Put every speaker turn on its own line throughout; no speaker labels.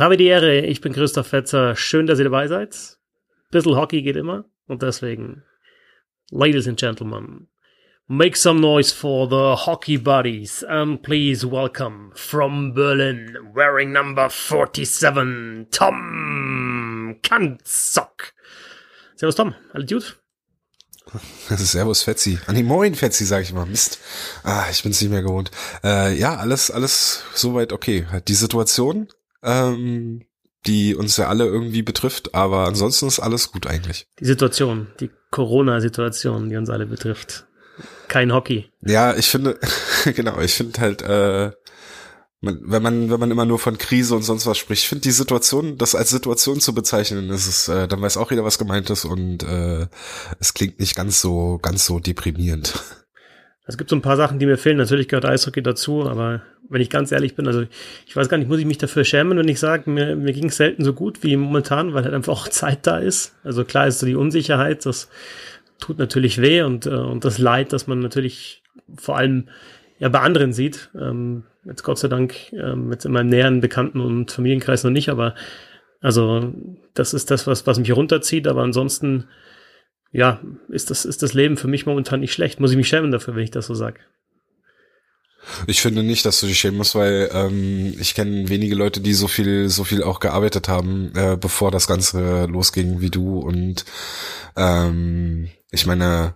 Habe die Ehre, ich bin Christoph Fetzer. Schön, dass ihr dabei seid. Bissl Hockey geht immer und deswegen, ladies and gentlemen, make some noise for the hockey buddies and please welcome from Berlin, wearing number 47, Tom Kanzok. Servus Tom, alles gut?
Servus Fetzi. Ah nee, moin Fetzi, sag ich mal. Mist. Ah, ich bin's nicht mehr gewohnt. Äh, ja, alles, alles soweit okay. Die Situation, ähm, die uns ja alle irgendwie betrifft, aber ansonsten ist alles gut eigentlich.
Die Situation, die Corona-Situation, die uns alle betrifft. Kein Hockey.
Ja, ich finde, genau, ich finde halt, äh, man, wenn man wenn man immer nur von Krise und sonst was spricht, ich finde die Situation, das als Situation zu bezeichnen, ist es, äh, dann weiß auch jeder, was gemeint ist und äh, es klingt nicht ganz so ganz so deprimierend.
Es gibt so ein paar Sachen, die mir fehlen. Natürlich gehört Eishockey dazu, aber wenn ich ganz ehrlich bin, also ich weiß gar nicht, muss ich mich dafür schämen, wenn ich sage, mir, mir ging es selten so gut wie momentan, weil halt einfach auch Zeit da ist. Also klar ist so die Unsicherheit, das tut natürlich weh und, äh, und das Leid, dass man natürlich vor allem ja bei anderen sieht. Ähm, jetzt Gott sei Dank ähm, jetzt in meinem näheren Bekannten- und Familienkreis noch nicht, aber also das ist das, was, was mich runterzieht, aber ansonsten, ja, ist das, ist das Leben für mich momentan nicht schlecht. Muss ich mich schämen dafür, wenn ich das so sage.
Ich finde nicht, dass du dich schämen musst, weil ähm, ich kenne wenige Leute, die so viel, so viel auch gearbeitet haben, äh, bevor das Ganze losging wie du. Und ähm, ich meine,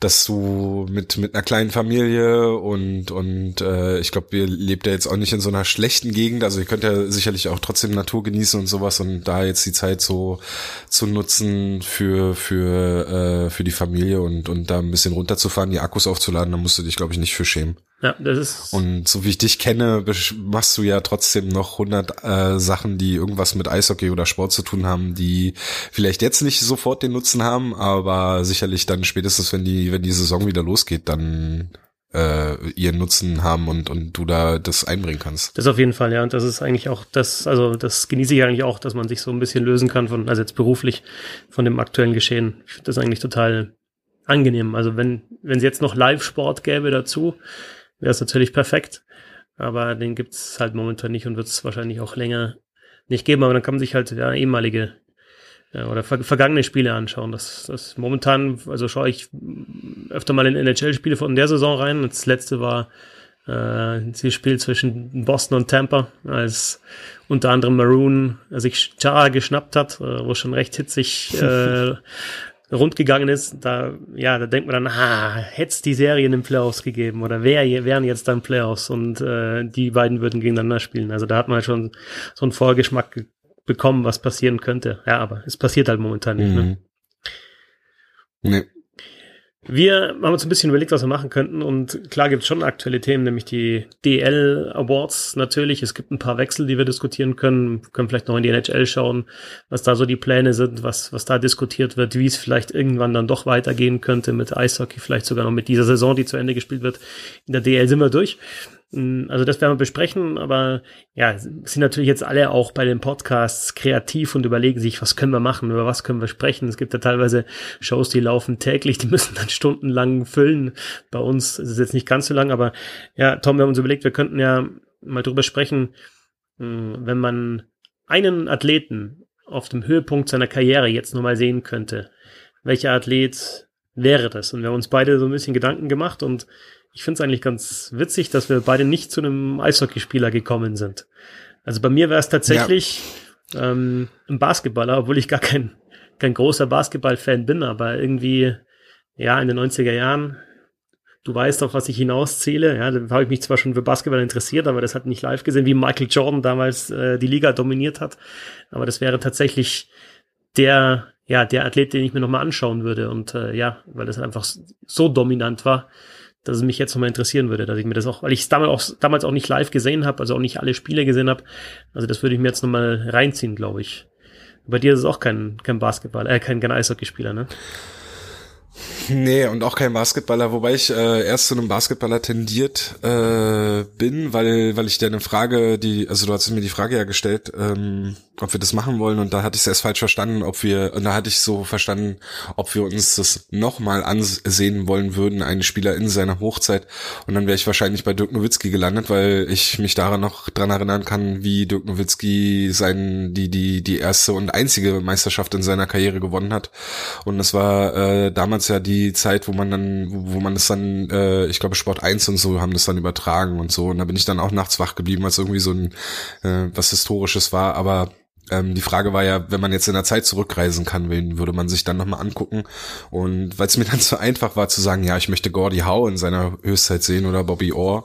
dass du mit mit einer kleinen Familie und und äh, ich glaube, ihr lebt ja jetzt auch nicht in so einer schlechten Gegend, also ihr könnt ja sicherlich auch trotzdem Natur genießen und sowas und da jetzt die Zeit so zu nutzen für für äh, für die Familie und und da ein bisschen runterzufahren, die Akkus aufzuladen, da musst du dich glaube ich nicht für schämen.
Ja, das ist.
Und so wie ich dich kenne, machst du ja trotzdem noch 100 äh, Sachen, die irgendwas mit Eishockey oder Sport zu tun haben, die vielleicht jetzt nicht sofort den Nutzen haben, aber sicherlich dann spätestens, wenn die, wenn die Saison wieder losgeht, dann äh, ihren Nutzen haben und, und du da das einbringen kannst.
Das auf jeden Fall, ja. Und das ist eigentlich auch das, also das genieße ich eigentlich auch, dass man sich so ein bisschen lösen kann von, also jetzt beruflich von dem aktuellen Geschehen. Ich finde das eigentlich total angenehm. Also wenn, wenn es jetzt noch Live-Sport gäbe dazu, wäre es natürlich perfekt. Aber den gibt es halt momentan nicht und wird es wahrscheinlich auch länger nicht geben. Aber dann kann man sich halt ja, ehemalige ja, oder ver vergangene Spiele anschauen. Das, das momentan, also schaue ich öfter mal in NHL-Spiele von der Saison rein. Das letzte war äh, das Spiel zwischen Boston und Tampa, als unter anderem Maroon sich Chara geschnappt hat, äh, wo schon recht hitzig äh, rund gegangen ist, da, ja, da denkt man dann, ah, hätte die Serie in den Playoffs gegeben oder wer, wären jetzt dann Playoffs und äh, die beiden würden gegeneinander spielen. Also da hat man halt schon so einen Vorgeschmack bekommen, was passieren könnte. Ja, aber es passiert halt momentan nicht. Ne? Mhm. Ne? Nee. Wir haben uns ein bisschen überlegt, was wir machen könnten und klar gibt es schon aktuelle Themen, nämlich die DL Awards natürlich. Es gibt ein paar Wechsel, die wir diskutieren können. Wir können vielleicht noch in die NHL schauen, was da so die Pläne sind, was, was da diskutiert wird, wie es vielleicht irgendwann dann doch weitergehen könnte mit Eishockey, vielleicht sogar noch mit dieser Saison, die zu Ende gespielt wird. In der DL sind wir durch. Hm, also das werden wir besprechen, aber ja, sind natürlich jetzt alle auch bei den Podcasts kreativ und überlegen sich, was können wir machen, über was können wir sprechen. Es gibt ja teilweise Shows, die laufen täglich, die müssen dann stundenlang füllen. Bei uns ist es jetzt nicht ganz so lang, aber ja, Tom, wir haben uns überlegt, wir könnten ja mal drüber sprechen, hm, wenn man einen Athleten auf dem Höhepunkt seiner Karriere jetzt nochmal sehen könnte. Welcher Athlet wäre das? Und wir haben uns beide so ein bisschen Gedanken gemacht und ich finde es eigentlich ganz witzig, dass wir beide nicht zu einem Eishockeyspieler gekommen sind. Also bei mir wäre es tatsächlich ja. ähm, ein Basketballer, obwohl ich gar kein, kein großer Basketball-Fan bin, aber irgendwie, ja, in den 90er Jahren, du weißt auf was ich hinauszähle. Ja, da habe ich mich zwar schon für Basketball interessiert, aber das hat nicht live gesehen, wie Michael Jordan damals äh, die Liga dominiert hat. Aber das wäre tatsächlich der, ja, der Athlet, den ich mir nochmal anschauen würde. Und äh, ja, weil das einfach so dominant war, dass es mich jetzt nochmal interessieren würde, dass ich mir das auch, weil ich es damals auch, damals auch nicht live gesehen habe, also auch nicht alle Spiele gesehen habe. Also das würde ich mir jetzt nochmal reinziehen, glaube ich. Bei dir ist es auch kein, kein Basketball, äh, kein, kein Eishockeyspieler, ne?
Nee, und auch kein Basketballer, wobei ich äh, erst zu einem Basketballer tendiert äh, bin, weil weil ich dir eine Frage, die, also du hast mir die Frage ja gestellt, ähm, ob wir das machen wollen und da hatte ich es erst falsch verstanden, ob wir, und da hatte ich so verstanden, ob wir uns das nochmal ansehen wollen würden, einen Spieler in seiner Hochzeit. Und dann wäre ich wahrscheinlich bei Dirk Nowitzki gelandet, weil ich mich daran noch dran erinnern kann, wie Dirk Nowitzki sein, die, die, die erste und einzige Meisterschaft in seiner Karriere gewonnen hat. Und das war äh, damals ja die Zeit, wo man dann, wo, wo man das dann, äh, ich glaube Sport 1 und so haben das dann übertragen und so und da bin ich dann auch nachts wach geblieben, als irgendwie so ein, äh, was Historisches war, aber ähm, die Frage war ja, wenn man jetzt in der Zeit zurückreisen kann, wen würde man sich dann nochmal angucken? Und weil es mir dann so einfach war zu sagen, ja, ich möchte Gordy Howe in seiner Höchstzeit sehen oder Bobby Orr,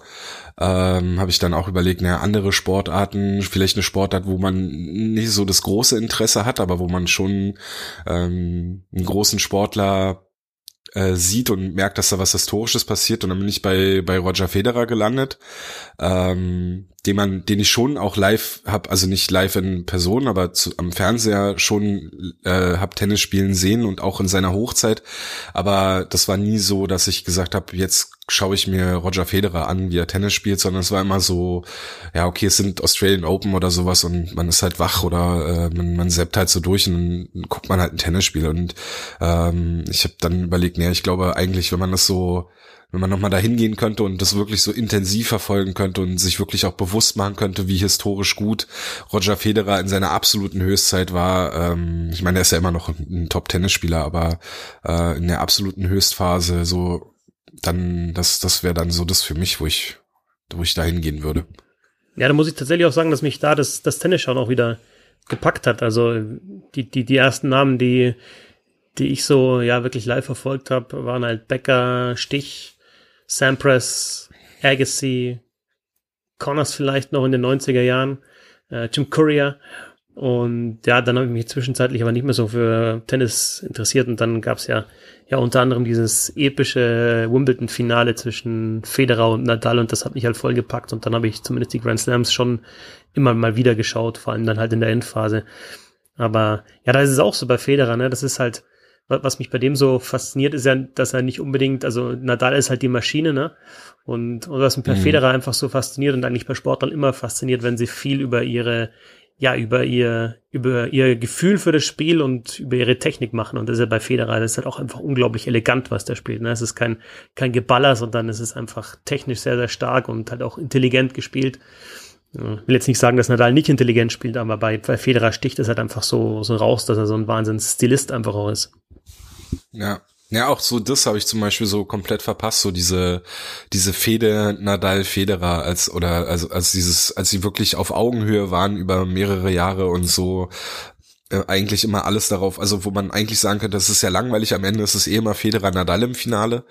ähm, habe ich dann auch überlegt, naja, andere Sportarten, vielleicht eine Sportart, wo man nicht so das große Interesse hat, aber wo man schon ähm, einen großen Sportler äh, sieht und merkt, dass da was Historisches passiert. Und dann bin ich bei, bei Roger Federer gelandet, ähm, den man, den ich schon auch live hab, also nicht live in Person, aber zu, am Fernseher schon äh, hab Tennis spielen sehen und auch in seiner Hochzeit. Aber das war nie so, dass ich gesagt habe, jetzt schaue ich mir Roger Federer an, wie er Tennis spielt, sondern es war immer so, ja, okay, es sind Australian Open oder sowas und man ist halt wach oder äh, man, man seppt halt so durch und dann guckt man halt ein Tennisspiel. Und ähm, ich habe dann überlegt, nee, ich glaube eigentlich, wenn man das so wenn man nochmal da hingehen könnte und das wirklich so intensiv verfolgen könnte und sich wirklich auch bewusst machen könnte, wie historisch gut Roger Federer in seiner absoluten Höchstzeit war. Ähm, ich meine, er ist ja immer noch ein Top-Tennisspieler, aber äh, in der absoluten Höchstphase so, dann, das, das wäre dann so das für mich, wo ich, wo ich da hingehen würde.
Ja, da muss ich tatsächlich auch sagen, dass mich da das, das Tennisschauen auch wieder gepackt hat. Also die, die, die ersten Namen, die, die ich so ja wirklich live verfolgt habe, waren halt Becker, Stich, Sampras, Agassi, Connors vielleicht noch in den 90er Jahren, äh, Jim Courier. Und ja, dann habe ich mich zwischenzeitlich aber nicht mehr so für Tennis interessiert und dann gab es ja, ja unter anderem dieses epische Wimbledon-Finale zwischen Federer und Nadal und das hat mich halt voll gepackt und dann habe ich zumindest die Grand Slams schon immer mal wieder geschaut, vor allem dann halt in der Endphase. Aber ja, da ist es auch so bei Federer, ne? Das ist halt, was mich bei dem so fasziniert, ist ja, dass er nicht unbedingt, also Nadal ist halt die Maschine, ne? Und, und was mich bei mhm. Federer einfach so fasziniert und eigentlich bei Sportlern immer fasziniert, wenn sie viel über ihre, ja, über ihr, über ihr Gefühl für das Spiel und über ihre Technik machen. Und das ist ja bei Federer, das ist halt auch einfach unglaublich elegant, was der spielt. Ne? Es ist kein, kein Geballer, sondern es ist einfach technisch sehr, sehr stark und halt auch intelligent gespielt. Ich will jetzt nicht sagen, dass Nadal nicht intelligent spielt, aber bei, bei Federer sticht es halt einfach so, so raus, dass er so ein Wahnsinns-Stilist einfach auch ist.
Ja. Ja, auch so das habe ich zum Beispiel so komplett verpasst, so diese diese Fede Nadal Federer als oder also als dieses als sie wirklich auf Augenhöhe waren über mehrere Jahre und so äh, eigentlich immer alles darauf, also wo man eigentlich sagen könnte, das ist ja langweilig, am Ende ist es eh immer Federer Nadal im Finale.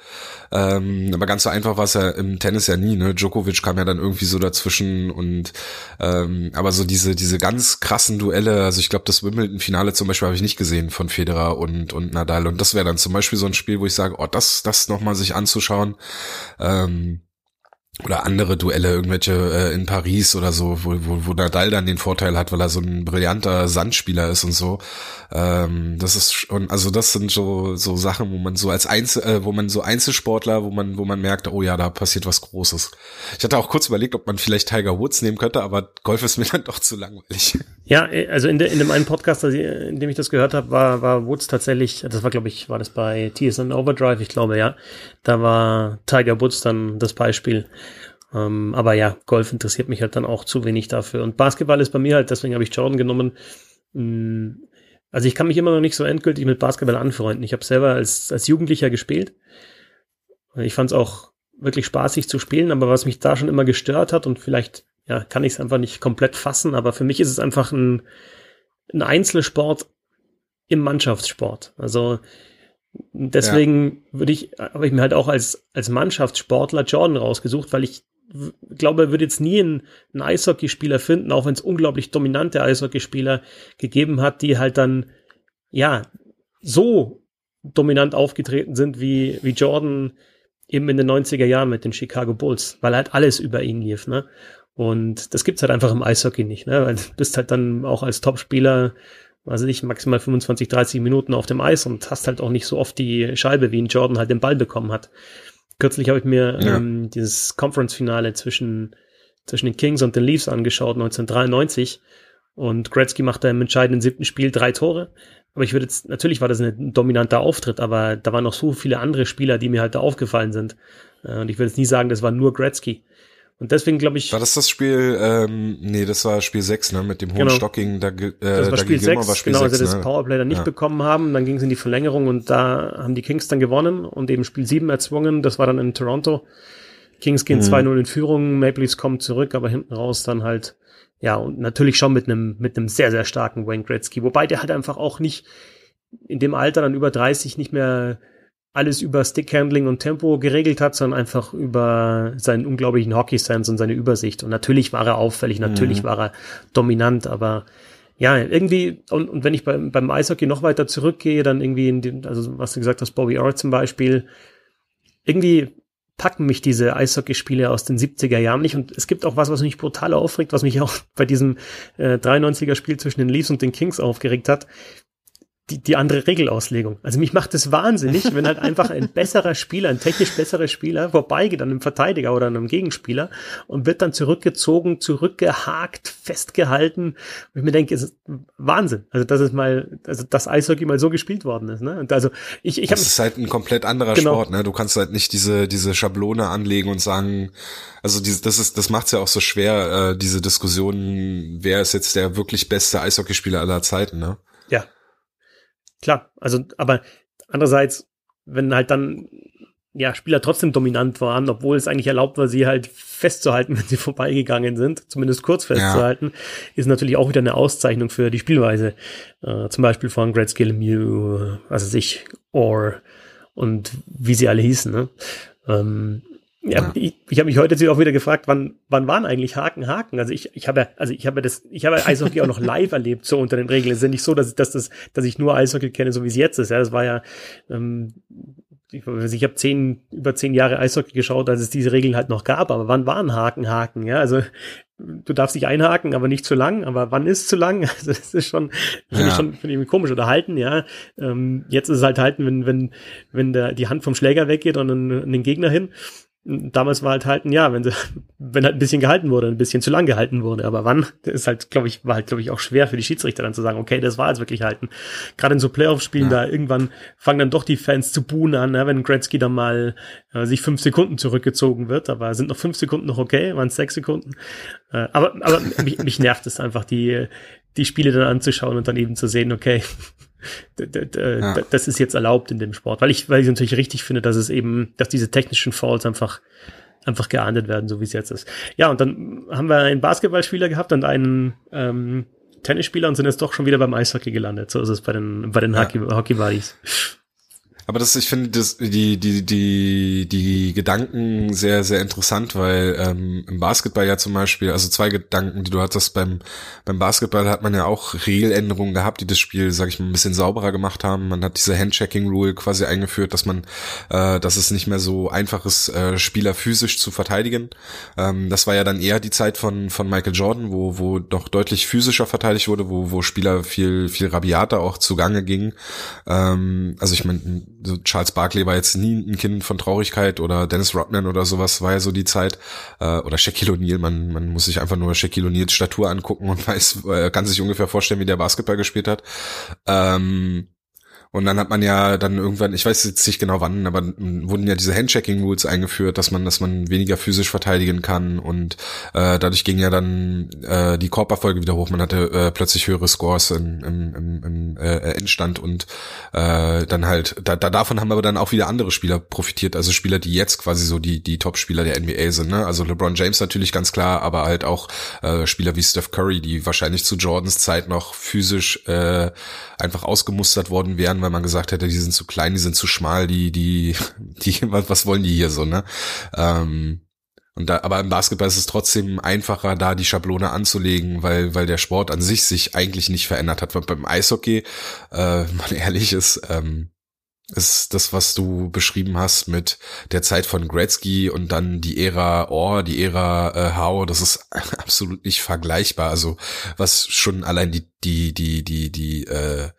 Ähm, aber ganz so einfach war es ja im Tennis ja nie, ne? Djokovic kam ja dann irgendwie so dazwischen und ähm, aber so diese, diese ganz krassen Duelle, also ich glaube, das Wimbledon-Finale zum Beispiel habe ich nicht gesehen von Federer und, und Nadal. Und das wäre dann zum Beispiel so ein Spiel, wo ich sage, oh, das, das nochmal sich anzuschauen. Ähm, oder andere Duelle, irgendwelche äh, in Paris oder so, wo, wo, wo Nadal dann den Vorteil hat, weil er so ein brillanter Sandspieler ist und so. Ähm, das ist schon, also das sind so so Sachen, wo man so als Einzel, äh, wo man so Einzelsportler, wo man wo man merkt, oh ja, da passiert was Großes. Ich hatte auch kurz überlegt, ob man vielleicht Tiger Woods nehmen könnte, aber Golf ist mir dann doch zu langweilig.
Ja, also in, de, in dem einen Podcast, in dem ich das gehört habe, war war Woods tatsächlich, das war glaube ich, war das bei TSN Overdrive, ich glaube ja, da war Tiger Woods dann das Beispiel. Ähm, aber ja, Golf interessiert mich halt dann auch zu wenig dafür. Und Basketball ist bei mir halt, deswegen habe ich Jordan genommen. Mm, also ich kann mich immer noch nicht so endgültig mit Basketball anfreunden. Ich habe selber als, als Jugendlicher gespielt. Ich fand es auch wirklich spaßig zu spielen, aber was mich da schon immer gestört hat und vielleicht ja, kann ich es einfach nicht komplett fassen, aber für mich ist es einfach ein, ein Einzelsport im Mannschaftssport. Also deswegen ja. würde ich, habe ich mir halt auch als, als Mannschaftssportler Jordan rausgesucht, weil ich glaube, er wird jetzt nie einen, einen Eishockeyspieler finden, auch wenn es unglaublich dominante Eishockeyspieler gegeben hat, die halt dann, ja, so dominant aufgetreten sind wie, wie Jordan eben in den 90er Jahren mit den Chicago Bulls, weil halt alles über ihn lief, ne? Und das gibt's halt einfach im Eishockey nicht, ne? Weil du bist halt dann auch als Topspieler also nicht maximal 25, 30 Minuten auf dem Eis und hast halt auch nicht so oft die Scheibe, wie ein Jordan halt den Ball bekommen hat. Kürzlich habe ich mir ja. ähm, dieses Conference-Finale zwischen, zwischen den Kings und den Leafs angeschaut, 1993. Und Gretzky machte im entscheidenden siebten Spiel drei Tore. Aber ich würde jetzt, natürlich war das ein dominanter Auftritt, aber da waren noch so viele andere Spieler, die mir halt da aufgefallen sind. Äh, und ich würde jetzt nie sagen, das war nur Gretzky. Und deswegen glaube ich.
War das das Spiel, ähm, nee, das war Spiel 6, ne, mit dem hohen genau. Stocking, da, äh,
das war Spiel 6, war Spiel genau, 6, also das ne? Powerplay dann nicht ja. bekommen haben, dann ging es in die Verlängerung und da haben die Kings dann gewonnen und eben Spiel 7 erzwungen, das war dann in Toronto. Kings gehen mhm. 2-0 in Führung, Maple Leafs kommen zurück, aber hinten raus dann halt, ja, und natürlich schon mit einem, mit einem sehr, sehr starken Wayne Gretzky, wobei der halt einfach auch nicht in dem Alter dann über 30 nicht mehr alles über Stickhandling und Tempo geregelt hat, sondern einfach über seinen unglaublichen Hockey-Sense und seine Übersicht. Und natürlich war er auffällig, natürlich mhm. war er dominant, aber ja, irgendwie, und, und wenn ich beim, beim Eishockey noch weiter zurückgehe, dann irgendwie in den, also was du gesagt hast, Bobby Orr zum Beispiel, irgendwie packen mich diese Eishockeyspiele aus den 70er Jahren nicht. Und es gibt auch was, was mich brutal aufregt, was mich auch bei diesem äh, 93er Spiel zwischen den Leafs und den Kings aufgeregt hat die, die andere Regelauslegung. Also mich macht es wahnsinnig, wenn halt einfach ein besserer Spieler, ein technisch besserer Spieler vorbeigeht an einem Verteidiger oder an einem Gegenspieler und wird dann zurückgezogen, zurückgehakt, festgehalten. Und ich mir denke, es ist Wahnsinn. Also das ist mal, also das Eishockey mal so gespielt worden ist. Ne? Und also ich, ich
Das ist halt ein komplett anderer genau. Sport. Ne? Du kannst halt nicht diese diese Schablone anlegen und sagen, also diese, das ist, das macht's ja auch so schwer, äh, diese Diskussion, wer ist jetzt der wirklich beste Eishockeyspieler aller Zeiten. Ne?
Klar, also, aber andererseits, wenn halt dann ja, Spieler trotzdem dominant waren, obwohl es eigentlich erlaubt war, sie halt festzuhalten, wenn sie vorbeigegangen sind, zumindest kurz festzuhalten, ja. ist natürlich auch wieder eine Auszeichnung für die Spielweise. Äh, zum Beispiel von Gretzky Lemieux, also sich, Orr und wie sie alle hießen. Ne? Ähm, ja, ja. ich, ich habe mich heute jetzt auch wieder gefragt, wann, wann waren eigentlich Haken Haken? Also ich, ich habe, also ich habe das, ich habe Eishockey auch noch live erlebt, so unter den Regeln. Es ist ja nicht so, dass, dass, das, dass ich nur Eishockey kenne, so wie es jetzt ist. Ja, das war ja, ähm, ich, ich habe zehn, über zehn Jahre Eishockey geschaut, als es diese Regeln halt noch gab. Aber wann waren Haken Haken? Ja, also du darfst dich einhaken, aber nicht zu lang. Aber wann ist zu lang? Also das ist schon, finde ja. ich schon finde ich komisch. Oder halten, ja. Ähm, jetzt ist es halt halten, wenn, wenn, wenn der, die Hand vom Schläger weggeht und an den Gegner hin damals war halt halten, ja, wenn, sie, wenn halt ein bisschen gehalten wurde, ein bisschen zu lang gehalten wurde. Aber wann, das ist halt, glaube ich, war halt, glaube ich, auch schwer für die Schiedsrichter dann zu sagen, okay, das war jetzt wirklich halten. Gerade in so Playoff-Spielen, ja. da irgendwann fangen dann doch die Fans zu buhen an, ne, wenn Gretzky dann mal äh, sich fünf Sekunden zurückgezogen wird. Aber sind noch fünf Sekunden noch okay? Waren es sechs Sekunden? Äh, aber aber mich, mich nervt es einfach, die, die Spiele dann anzuschauen und dann eben zu sehen, okay, ja. das ist jetzt erlaubt in dem Sport, weil ich, weil ich natürlich richtig finde, dass es eben, dass diese technischen Fouls einfach einfach geahndet werden, so wie es jetzt ist. Ja, und dann haben wir einen Basketballspieler gehabt und einen ähm, Tennisspieler und sind jetzt doch schon wieder beim Eishockey gelandet. So ist es bei den bei den ja. Hockey, Hockey Buddies.
Aber das, ich finde das, die, die, die, die Gedanken sehr, sehr interessant, weil ähm, im Basketball ja zum Beispiel, also zwei Gedanken, die du hattest beim, beim Basketball hat man ja auch Regeländerungen gehabt, die das Spiel, sag ich mal, ein bisschen sauberer gemacht haben. Man hat diese Handchecking-Rule quasi eingeführt, dass man, äh, dass es nicht mehr so einfach ist, äh, Spieler physisch zu verteidigen. Ähm, das war ja dann eher die Zeit von, von Michael Jordan, wo, wo doch deutlich physischer verteidigt wurde, wo, wo Spieler viel, viel rabiater auch zugange gingen. Ähm, also ich meine, so Charles Barkley war jetzt nie ein Kind von Traurigkeit oder Dennis Rodman oder sowas war ja so die Zeit äh, oder Shaquille O'Neal, man man muss sich einfach nur Shaquille O'Neals Statur angucken und weiß äh, kann sich ungefähr vorstellen, wie der Basketball gespielt hat. Ähm, und dann hat man ja dann irgendwann, ich weiß jetzt nicht genau wann, aber wurden ja diese Handchecking-Rules eingeführt, dass man, dass man weniger physisch verteidigen kann und äh, dadurch ging ja dann äh, die Korperfolge wieder hoch. Man hatte äh, plötzlich höhere Scores im, im, im, im äh, Endstand und äh, dann halt, da, da davon haben aber dann auch wieder andere Spieler profitiert, also Spieler, die jetzt quasi so die, die Top-Spieler der NBA sind, ne? Also LeBron James natürlich ganz klar, aber halt auch äh, Spieler wie Steph Curry, die wahrscheinlich zu Jordans Zeit noch physisch äh, einfach ausgemustert worden wären, weil man gesagt hätte, die sind zu klein, die sind zu schmal, die, die, die, was, wollen die hier so, ne? Ähm, und da, aber im Basketball ist es trotzdem einfacher, da die Schablone anzulegen, weil, weil der Sport an sich sich eigentlich nicht verändert hat. Weil beim Eishockey, äh, wenn man ehrlich ist, ähm, ist das, was du beschrieben hast mit der Zeit von Gretzky und dann die Ära Orr, die Ära äh, Howe, das ist absolut nicht vergleichbar. Also was schon allein die die die die die äh,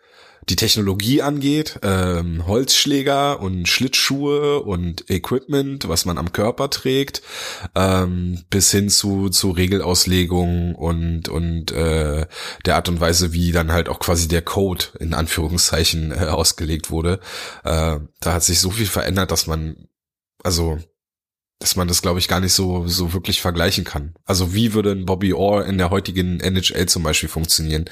die Technologie angeht, ähm, Holzschläger und Schlittschuhe und Equipment, was man am Körper trägt, ähm, bis hin zu, zu Regelauslegung und, und äh, der Art und Weise, wie dann halt auch quasi der Code in Anführungszeichen äh, ausgelegt wurde. Äh, da hat sich so viel verändert, dass man, also dass man das, glaube ich, gar nicht so, so wirklich vergleichen kann. Also wie würde ein Bobby Orr in der heutigen NHL zum Beispiel funktionieren?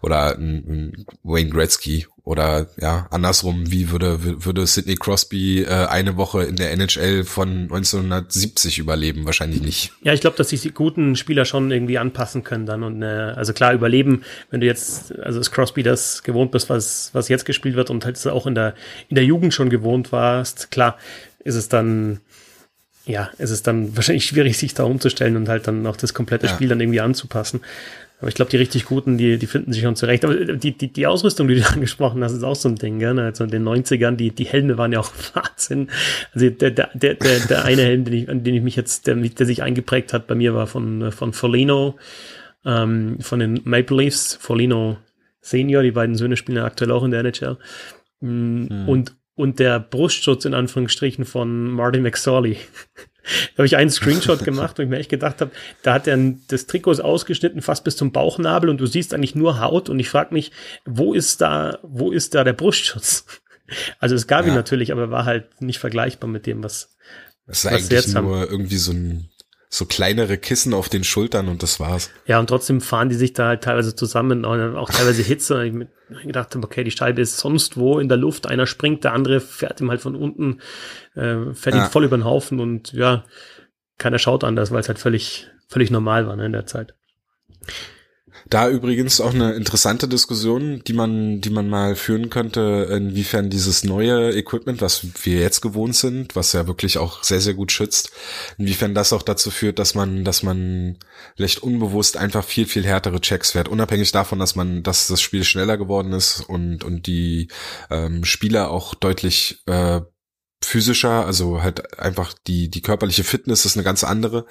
Oder ein, ein Wayne Gretzky? Oder ja, andersrum, wie würde, würde Sidney Crosby äh, eine Woche in der NHL von 1970 überleben? Wahrscheinlich nicht.
Ja, ich glaube, dass sich die guten Spieler schon irgendwie anpassen können dann. Und äh, also klar, überleben, wenn du jetzt, also ist Crosby das gewohnt bist, was, was jetzt gespielt wird und halt auch in der, in der Jugend schon gewohnt warst, klar, ist es dann ja, es ist dann wahrscheinlich schwierig, sich da umzustellen und halt dann auch das komplette ja. Spiel dann irgendwie anzupassen. Aber ich glaube, die richtig Guten, die, die finden sich schon zurecht. Aber die, die, die Ausrüstung, die du angesprochen hast, ist auch so ein Ding, gell? Also in den 90ern, die, die Helme waren ja auch Wahnsinn. Also der, der, der, der, eine Helm, den ich, an den ich mich jetzt, der, der sich eingeprägt hat bei mir, war von, von Folino, ähm, von den Maple Leafs, Folino Senior, die beiden Söhne spielen ja aktuell auch in der NHL. Mm, hm. Und, der Brustschutz in Anführungsstrichen von Martin McSorley. da habe ich einen Screenshot gemacht und ich mir echt gedacht habe, da hat er das Trikot ausgeschnitten fast bis zum Bauchnabel und du siehst eigentlich nur Haut und ich frage mich, wo ist da, wo ist da der Brustschutz? Also es gab ja. ihn natürlich, aber war halt nicht vergleichbar mit dem, was,
das ist was eigentlich jetzt nur haben. irgendwie so ein so kleinere Kissen auf den Schultern und das war's.
Ja, und trotzdem fahren die sich da halt teilweise zusammen und auch teilweise Hitze. Ich gedacht habe, okay, die Scheibe ist sonst wo in der Luft, einer springt, der andere fährt ihm halt von unten, äh, fährt ja. ihn voll über den Haufen und ja, keiner schaut anders, weil es halt völlig, völlig normal war ne, in der Zeit.
Da übrigens auch eine interessante Diskussion, die man, die man mal führen könnte, inwiefern dieses neue Equipment, was wir jetzt gewohnt sind, was ja wirklich auch sehr, sehr gut schützt, inwiefern das auch dazu führt, dass man, dass man vielleicht unbewusst einfach viel, viel härtere Checks fährt, unabhängig davon, dass man, dass das Spiel schneller geworden ist und, und die ähm, Spieler auch deutlich äh, physischer, also halt einfach die, die körperliche Fitness ist eine ganz andere.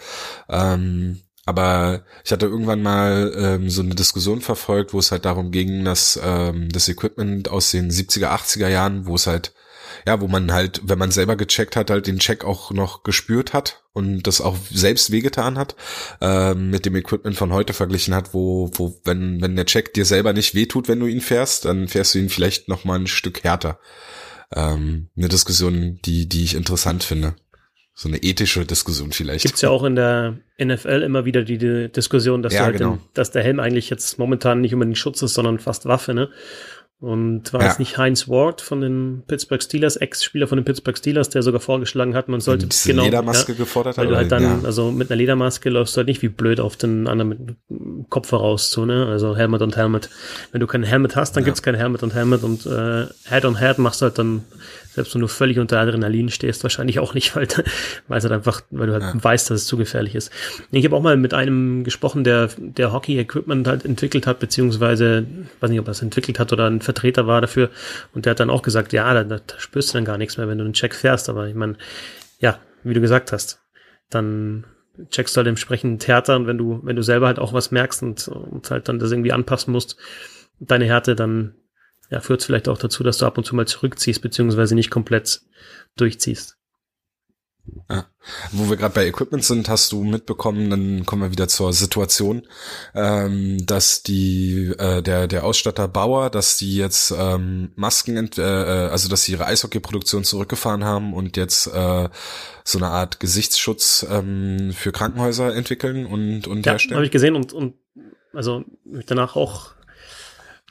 Ähm, aber ich hatte irgendwann mal ähm, so eine Diskussion verfolgt, wo es halt darum ging, dass ähm, das Equipment aus den 70er, 80er Jahren, wo es halt, ja, wo man halt, wenn man selber gecheckt hat, halt den Check auch noch gespürt hat und das auch selbst wehgetan hat, ähm, mit dem Equipment von heute verglichen hat, wo, wo, wenn, wenn der Check dir selber nicht wehtut, wenn du ihn fährst, dann fährst du ihn vielleicht noch mal ein Stück härter. Ähm, eine Diskussion, die, die ich interessant finde so eine ethische Diskussion vielleicht.
Gibt's ja auch in der NFL immer wieder die, die Diskussion, dass,
ja,
halt
genau.
den, dass der Helm eigentlich jetzt momentan nicht unbedingt Schutz ist, sondern fast Waffe, ne? Und war ja. es nicht Heinz Ward von den Pittsburgh Steelers, Ex-Spieler von den Pittsburgh Steelers, der sogar vorgeschlagen hat, man sollte
diese genau Ledermaske ja, gefordert
weil du halt dann, ja. also mit einer Ledermaske läufst du halt nicht wie blöd auf den anderen mit Kopf voraus zu, ne? Also Helmet und Helmet. Wenn du kein Helmet hast, dann ja. gibt's kein Helmet und Helmet und äh, Head on Head machst du halt dann selbst wenn du völlig unter Adrenalin stehst, wahrscheinlich auch nicht, weil, weil es halt einfach, weil du halt weißt, dass es zu gefährlich ist. Ich habe auch mal mit einem gesprochen, der, der Hockey-Equipment halt entwickelt hat, beziehungsweise, weiß nicht, ob er es entwickelt hat oder ein Vertreter war dafür. Und der hat dann auch gesagt, ja, da, da spürst du dann gar nichts mehr, wenn du einen Check fährst. Aber ich meine, ja, wie du gesagt hast, dann checkst du halt entsprechend härter und wenn du, wenn du selber halt auch was merkst und, und halt dann das irgendwie anpassen musst, deine Härte, dann ja, führt es vielleicht auch dazu, dass du ab und zu mal zurückziehst, beziehungsweise nicht komplett durchziehst.
Ja. Wo wir gerade bei Equipment sind, hast du mitbekommen, dann kommen wir wieder zur Situation, ähm, dass die äh, der der Ausstatter Bauer, dass die jetzt ähm, Masken, äh, äh, also dass sie ihre Eishockey-Produktion zurückgefahren haben und jetzt äh, so eine Art Gesichtsschutz ähm, für Krankenhäuser entwickeln und und
ja, herstellen. habe ich gesehen und und also danach auch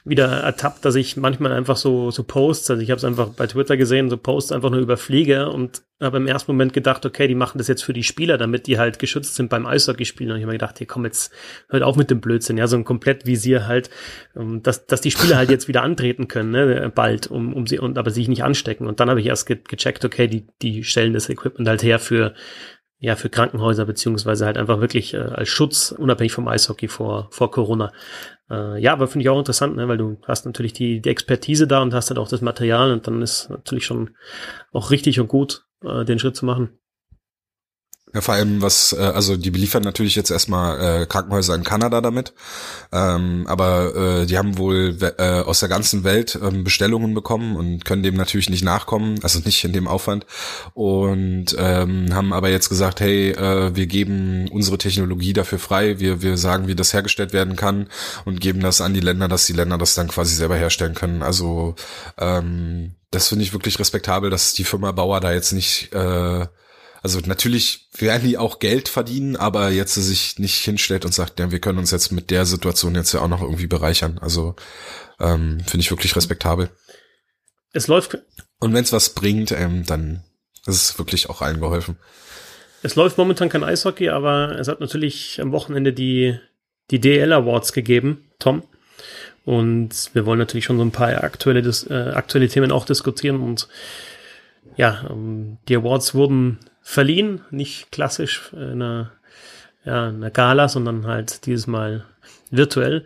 wieder ertappt, dass ich manchmal einfach so, so Posts, also ich habe es einfach bei Twitter gesehen, so Posts einfach nur überfliege und habe im ersten Moment gedacht, okay, die machen das jetzt für die Spieler, damit die halt geschützt sind beim Eishockeyspielen. Und ich habe mir gedacht, hier komm jetzt, hört auf mit dem Blödsinn, ja, so ein Komplettvisier halt, ähm, dass, dass die Spieler halt jetzt wieder antreten können, ne, bald, um, um sie, und aber sich nicht anstecken. Und dann habe ich erst ge gecheckt, okay, die, die stellen das Equipment halt her für, ja, für Krankenhäuser beziehungsweise halt einfach wirklich äh, als Schutz unabhängig vom Eishockey vor, vor Corona. Äh, ja, aber finde ich auch interessant, ne, weil du hast natürlich die, die Expertise da und hast halt auch das Material und dann ist natürlich schon auch richtig und gut, äh, den Schritt zu machen.
Ja, vor allem was, äh, also die beliefern natürlich jetzt erstmal äh, Krankenhäuser in Kanada damit, ähm, aber äh, die haben wohl äh, aus der ganzen Welt ähm, Bestellungen bekommen und können dem natürlich nicht nachkommen, also nicht in dem Aufwand. Und ähm, haben aber jetzt gesagt, hey, äh, wir geben unsere Technologie dafür frei, wir wir sagen, wie das hergestellt werden kann und geben das an die Länder, dass die Länder das dann quasi selber herstellen können. Also ähm, das finde ich wirklich respektabel, dass die Firma Bauer da jetzt nicht äh, also natürlich werden die auch Geld verdienen, aber jetzt sich nicht hinstellt und sagt, ja, wir können uns jetzt mit der Situation jetzt ja auch noch irgendwie bereichern. Also ähm, finde ich wirklich respektabel.
Es läuft.
Und wenn es was bringt, ähm, dann ist es wirklich auch allen geholfen.
Es läuft momentan kein Eishockey, aber es hat natürlich am Wochenende die, die DL Awards gegeben, Tom. Und wir wollen natürlich schon so ein paar aktuelle, äh, aktuelle Themen auch diskutieren. Und ja, ähm, die Awards wurden verliehen, nicht klassisch in einer, ja, einer Gala, sondern halt dieses Mal virtuell.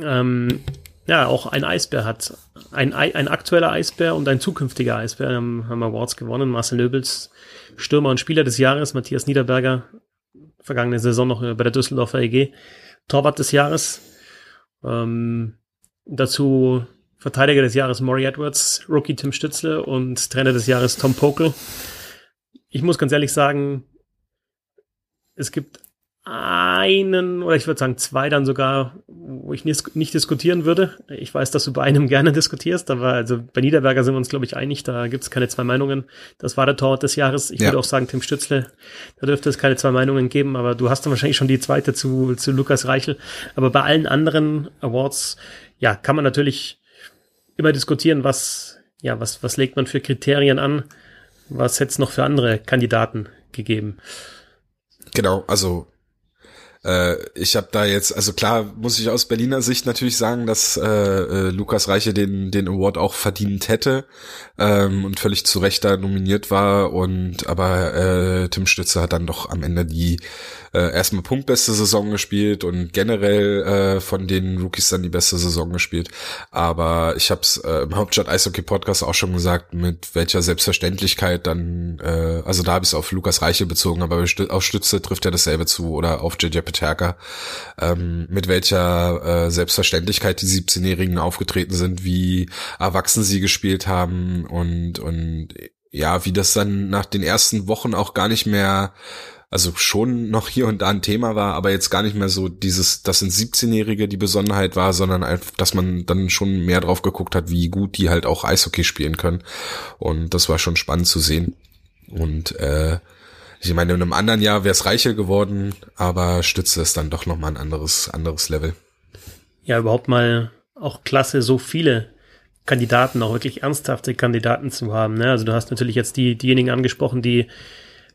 Ähm, ja, auch ein Eisbär hat, ein, ein aktueller Eisbär und ein zukünftiger Eisbär haben, haben Awards gewonnen. Marcel Löbels, Stürmer und Spieler des Jahres, Matthias Niederberger, vergangene Saison noch bei der Düsseldorfer EG, Torwart des Jahres. Ähm, dazu Verteidiger des Jahres Maury Edwards, Rookie Tim Stützle und Trainer des Jahres Tom Pokel ich muss ganz ehrlich sagen, es gibt einen, oder ich würde sagen zwei dann sogar, wo ich nicht, diskutieren würde. Ich weiß, dass du bei einem gerne diskutierst, aber also bei Niederberger sind wir uns, glaube ich, einig, da gibt es keine zwei Meinungen. Das war der Torwart des Jahres. Ich ja. würde auch sagen, Tim Stützle, da dürfte es keine zwei Meinungen geben, aber du hast dann wahrscheinlich schon die zweite zu, zu Lukas Reichel. Aber bei allen anderen Awards, ja, kann man natürlich immer diskutieren, was, ja, was, was legt man für Kriterien an was hätte es noch für andere Kandidaten gegeben?
Genau, also äh, ich habe da jetzt, also klar muss ich aus Berliner Sicht natürlich sagen, dass äh, äh, Lukas Reiche den den Award auch verdient hätte ähm, und völlig zu Recht da nominiert war und aber äh, Tim Stütze hat dann doch am Ende die äh, erstmal punktbeste Saison gespielt und generell äh, von den Rookies dann die beste Saison gespielt. Aber ich habe es äh, im Hauptstadt Eishockey Podcast auch schon gesagt, mit welcher Selbstverständlichkeit dann, äh, also da habe ich es auf Lukas Reiche bezogen, aber auf Stütze trifft er dasselbe zu oder auf JJ Peterka, ähm, mit welcher äh, Selbstverständlichkeit die 17-Jährigen aufgetreten sind, wie erwachsen sie gespielt haben und und ja, wie das dann nach den ersten Wochen auch gar nicht mehr also schon noch hier und da ein Thema war, aber jetzt gar nicht mehr so dieses, das sind 17-Jährige die Besonderheit war, sondern einfach, dass man dann schon mehr drauf geguckt hat, wie gut die halt auch Eishockey spielen können. Und das war schon spannend zu sehen. Und äh, ich meine, in einem anderen Jahr wäre es reicher geworden, aber Stütze ist dann doch nochmal ein anderes, anderes Level.
Ja, überhaupt mal auch klasse, so viele Kandidaten, auch wirklich ernsthafte Kandidaten zu haben. Ne? Also du hast natürlich jetzt die, diejenigen angesprochen, die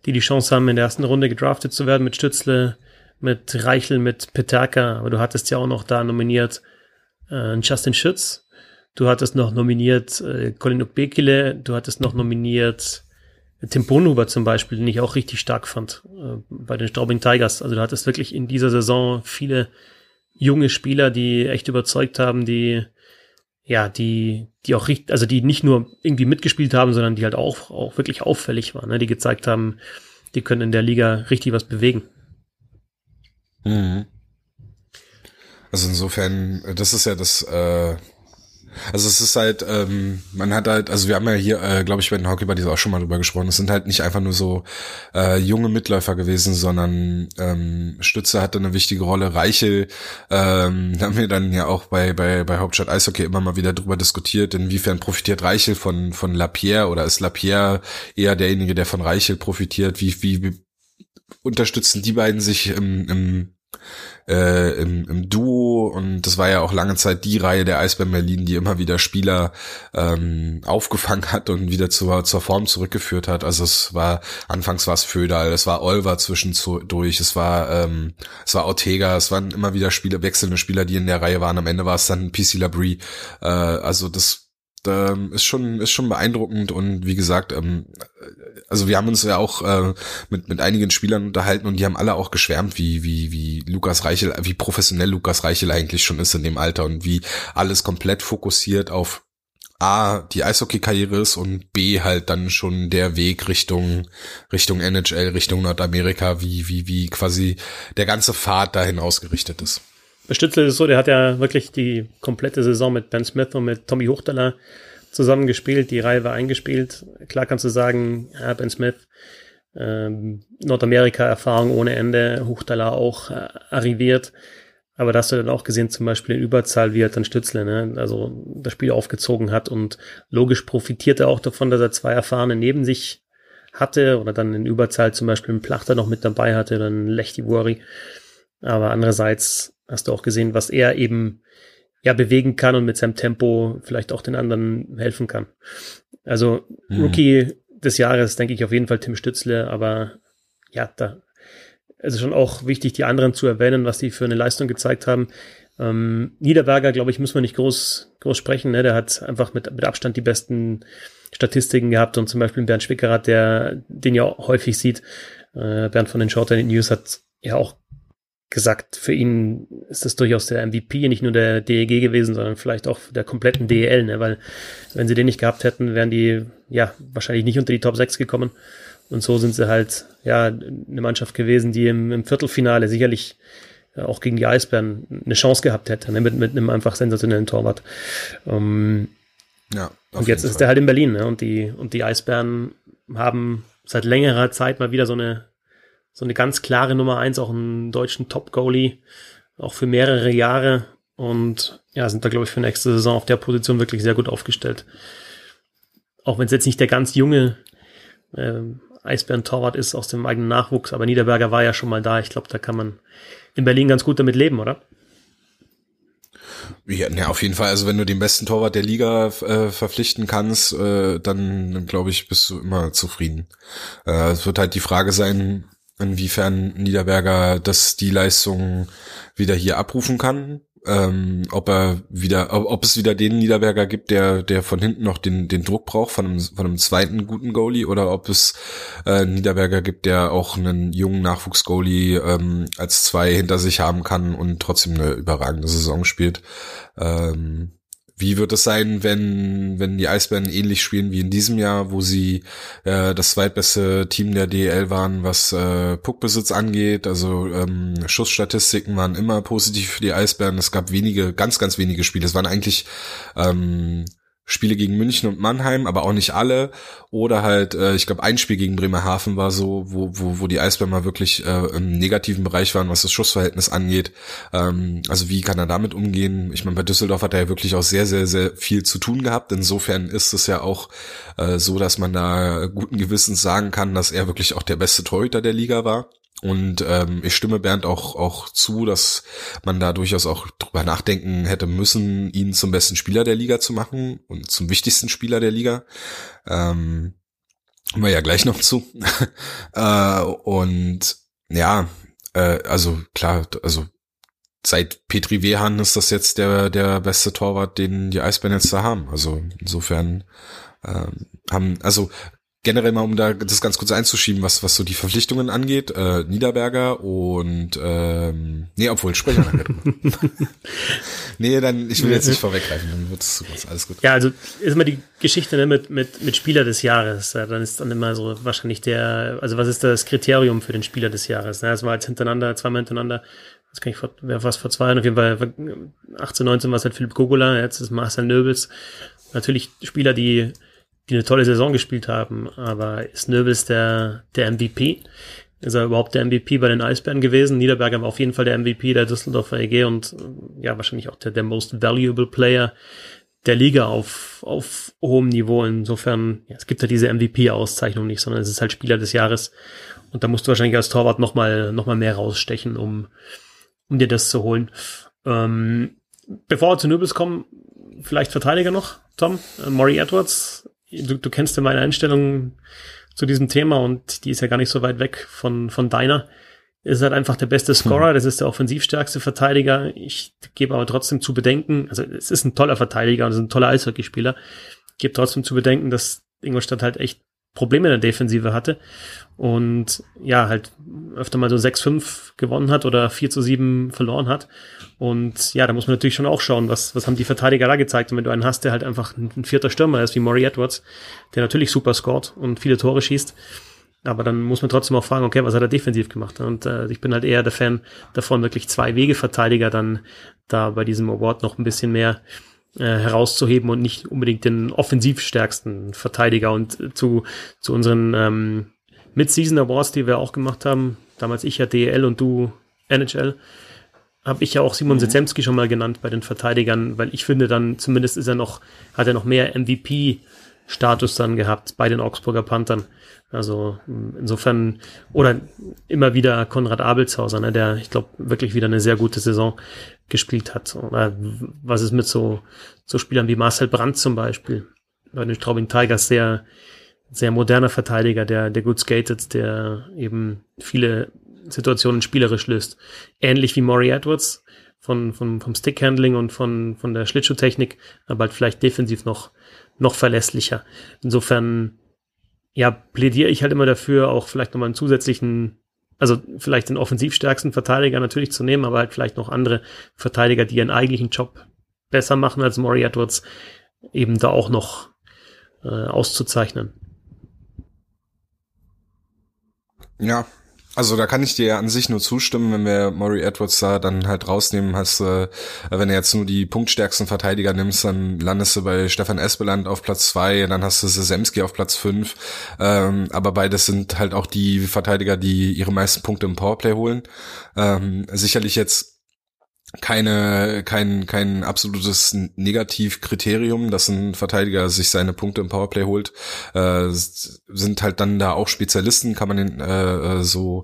die die Chance haben, in der ersten Runde gedraftet zu werden mit Stützle, mit Reichel, mit Peterka. Aber du hattest ja auch noch da nominiert äh, Justin Schütz. Du hattest noch nominiert äh, Colin Bekele. Du hattest noch nominiert Tim Bonhuber zum Beispiel, den ich auch richtig stark fand äh, bei den Straubing Tigers. Also du hattest wirklich in dieser Saison viele junge Spieler, die echt überzeugt haben, die ja, die, die auch richtig, also die nicht nur irgendwie mitgespielt haben, sondern die halt auch, auch wirklich auffällig waren, ne? die gezeigt haben, die können in der Liga richtig was bewegen.
Mhm. Also insofern, das ist ja das, äh, also es ist halt, ähm, man hat halt, also wir haben ja hier, äh, glaube ich, bei den Hockey Buddies auch schon mal drüber gesprochen. Es sind halt nicht einfach nur so äh, junge Mitläufer gewesen, sondern ähm, Stütze hatte eine wichtige Rolle. Reichel, ähm, haben wir dann ja auch bei bei bei Hauptstadt Eishockey immer mal wieder drüber diskutiert, inwiefern profitiert Reichel von von Lapierre oder ist Lapierre eher derjenige, der von Reichel profitiert? Wie wie, wie unterstützen die beiden sich im, im äh, im, im Duo und das war ja auch lange Zeit die Reihe der Eisbären Berlin, die immer wieder Spieler ähm, aufgefangen hat und wieder zur, zur Form zurückgeführt hat. Also es war, anfangs war es Födal, es war Olver zwischendurch, es war, ähm, es war Ortega, es waren immer wieder Spieler, wechselnde Spieler, die in der Reihe waren. Am Ende war es dann PC Labrie. Äh, also das ähm, ist schon ist schon beeindruckend und wie gesagt, ähm, also wir haben uns ja auch äh, mit mit einigen Spielern unterhalten und die haben alle auch geschwärmt, wie wie wie Lukas Reichel, wie professionell Lukas Reichel eigentlich schon ist in dem Alter und wie alles komplett fokussiert auf A, die Eishockey-Karriere ist und B, halt dann schon der Weg Richtung, Richtung NHL, Richtung Nordamerika, wie, wie, wie quasi der ganze Pfad dahin ausgerichtet ist.
Bei Stützle ist so, der hat ja wirklich die komplette Saison mit Ben Smith und mit Tommy Huchtaler zusammengespielt. Die Reihe war eingespielt. Klar kannst du sagen, ja, Ben Smith, ähm, Nordamerika-Erfahrung ohne Ende, Huchtaler auch äh, arriviert. Aber da hast du dann auch gesehen, zum Beispiel in Überzahl, wie er dann Stützle, ne, also das Spiel aufgezogen hat und logisch profitierte auch davon, dass er zwei Erfahrene neben sich hatte oder dann in Überzahl zum Beispiel einen Plachter noch mit dabei hatte, dann Lechty Worry. Aber andererseits hast du auch gesehen, was er eben ja bewegen kann und mit seinem Tempo vielleicht auch den anderen helfen kann. Also mhm. Rookie des Jahres denke ich auf jeden Fall Tim Stützle, aber ja, da ist schon auch wichtig, die anderen zu erwähnen, was die für eine Leistung gezeigt haben. Ähm, Niederberger, glaube ich, muss man nicht groß, groß sprechen. Ne? Der hat einfach mit, mit Abstand die besten Statistiken gehabt und zum Beispiel Bernd Schwickerath, der den ja häufig sieht. Äh, Bernd von den Shorter News hat ja auch gesagt, für ihn ist das durchaus der MVP, nicht nur der DEG gewesen, sondern vielleicht auch der kompletten DEL, ne? weil wenn sie den nicht gehabt hätten, wären die ja wahrscheinlich nicht unter die Top 6 gekommen. Und so sind sie halt ja eine Mannschaft gewesen, die im, im Viertelfinale sicherlich äh, auch gegen die Eisbären eine Chance gehabt hätte, ne? mit, mit einem einfach sensationellen Torwart. Ähm, ja, und jetzt ist Fall. der halt in Berlin, ne? Und die, und die Eisbären haben seit längerer Zeit mal wieder so eine so eine ganz klare Nummer eins, auch einen deutschen Top-Goalie, auch für mehrere Jahre und ja, sind da, glaube ich, für nächste Saison auf der Position wirklich sehr gut aufgestellt. Auch wenn es jetzt nicht der ganz junge äh, Eisbären-Torwart ist aus dem eigenen Nachwuchs, aber Niederberger war ja schon mal da. Ich glaube, da kann man in Berlin ganz gut damit leben, oder?
Ja, ja, auf jeden Fall. Also wenn du den besten Torwart der Liga äh, verpflichten kannst, äh, dann glaube ich, bist du immer zufrieden. Äh, es wird halt die Frage sein, inwiefern Niederberger das die Leistung wieder hier abrufen kann. Ähm, ob er wieder, ob, ob, es wieder den Niederberger gibt, der, der von hinten noch den, den Druck braucht von einem, von einem zweiten guten Goalie, oder ob es äh, Niederberger gibt, der auch einen jungen Nachwuchsgoalie ähm, als zwei hinter sich haben kann und trotzdem eine überragende Saison spielt. Ähm, wie wird es sein, wenn, wenn die Eisbären ähnlich spielen wie in diesem Jahr, wo sie äh, das zweitbeste Team der DL waren, was äh, Puckbesitz angeht? Also ähm, Schussstatistiken waren immer positiv für die Eisbären. Es gab wenige, ganz, ganz wenige Spiele. Es waren eigentlich ähm, Spiele gegen München und Mannheim, aber auch nicht alle. Oder halt, äh, ich glaube, ein Spiel gegen Bremerhaven war so, wo, wo, wo die Eisbären mal wirklich äh, im negativen Bereich waren, was das Schussverhältnis angeht. Ähm, also wie kann er damit umgehen? Ich meine, bei Düsseldorf hat er ja wirklich auch sehr, sehr, sehr viel zu tun gehabt. Insofern ist es ja auch äh, so, dass man da guten Gewissens sagen kann, dass er wirklich auch der beste Torhüter der Liga war. Und ähm, ich stimme Bernd auch, auch zu, dass man da durchaus auch drüber nachdenken hätte müssen, ihn zum besten Spieler der Liga zu machen und zum wichtigsten Spieler der Liga. Ähm, wir ja gleich noch zu. äh, und ja, äh, also klar, also seit Petri Wehan ist das jetzt der, der beste Torwart, den die Eisbären jetzt da haben. Also insofern ähm, haben, also generell mal, um da das ganz kurz einzuschieben, was, was so die Verpflichtungen angeht, äh, Niederberger und ähm, nee, obwohl Sprecher Nee, dann, ich will jetzt nicht vorweggreifen, dann wird es alles gut.
Ja, also ist immer die Geschichte ne, mit, mit, mit Spieler des Jahres. Ja, dann ist dann immer so wahrscheinlich der, also was ist das Kriterium für den Spieler des Jahres? Ne? Das war jetzt hintereinander, zweimal hintereinander. Das kann ich vor, wer was vor zwei Jahren, auf jeden Fall 18, 19 war es halt Philipp Gogola, jetzt ist Marcel Nöbels. Natürlich Spieler, die die eine tolle Saison gespielt haben, aber ist Nöbels der, der MVP? Ist er überhaupt der MVP bei den Eisbären gewesen? Niederberger war auf jeden Fall der MVP der Düsseldorfer EG und ja, wahrscheinlich auch der, der most valuable Player der Liga auf, auf hohem Niveau. Insofern, ja, es gibt ja diese MVP-Auszeichnung nicht, sondern es ist halt Spieler des Jahres. Und da musst du wahrscheinlich als Torwart nochmal noch mal mehr rausstechen, um, um dir das zu holen. Ähm, bevor wir zu Nöbels kommen, vielleicht Verteidiger noch, Tom. Äh, Maury Edwards du, du kennst ja meine Einstellung zu diesem Thema und die ist ja gar nicht so weit weg von, von deiner. ist halt einfach der beste Scorer, das ist der offensivstärkste Verteidiger. Ich gebe aber trotzdem zu bedenken, also es ist ein toller Verteidiger und es ist ein toller Eishockeyspieler. Ich gebe trotzdem zu bedenken, dass Ingolstadt halt echt Probleme in der Defensive hatte und ja, halt öfter mal so 6-5 gewonnen hat oder 4 zu 7 verloren hat. Und ja, da muss man natürlich schon auch schauen, was, was haben die Verteidiger da gezeigt. Und wenn du einen hast, der halt einfach ein, vierter Stürmer ist, wie Maury Edwards, der natürlich super scored und viele Tore schießt, aber dann muss man trotzdem auch fragen, okay, was hat er defensiv gemacht? Und äh, ich bin halt eher der Fan davon, wirklich zwei Wegeverteidiger dann da bei diesem Award noch ein bisschen mehr äh, herauszuheben und nicht unbedingt den offensivstärksten Verteidiger. Und zu, zu unseren ähm, Mid-Season Awards, die wir auch gemacht haben, damals ich ja DL und du NHL, habe ich ja auch Simon mhm. Sezemski schon mal genannt bei den Verteidigern, weil ich finde dann, zumindest ist er noch, hat er noch mehr MVP-Status dann gehabt bei den Augsburger Panthern. Also insofern, oder immer wieder Konrad Abelshauser, ne, der, ich glaube, wirklich wieder eine sehr gute Saison gespielt hat. Oder was ist mit so, so Spielern wie Marcel Brandt zum Beispiel? Bei den Straubing Tigers sehr, sehr moderner Verteidiger, der, der gut skatet, der eben viele Situationen spielerisch löst. Ähnlich wie Maury Edwards von, von, vom Stickhandling und von, von der Schlittschuhtechnik, aber halt vielleicht defensiv noch, noch verlässlicher. Insofern, ja, plädiere ich halt immer dafür, auch vielleicht nochmal einen zusätzlichen, also vielleicht den offensivstärksten Verteidiger natürlich zu nehmen, aber halt vielleicht noch andere Verteidiger, die ihren eigentlichen Job besser machen als Maury Edwards, eben da auch noch äh, auszuzeichnen.
Ja, also da kann ich dir an sich nur zustimmen, wenn wir Maury Edwards da dann halt rausnehmen, hast äh, wenn du jetzt nur die punktstärksten Verteidiger nimmst, dann landest du bei Stefan Espeland auf Platz zwei, dann hast du Sesemski auf Platz fünf, ähm, aber beides sind halt auch die Verteidiger, die ihre meisten Punkte im Powerplay holen. Ähm, sicherlich jetzt keine, kein, kein absolutes Negativkriterium, dass ein Verteidiger sich seine Punkte im Powerplay holt, äh, sind halt dann da auch Spezialisten, kann man den, äh, so,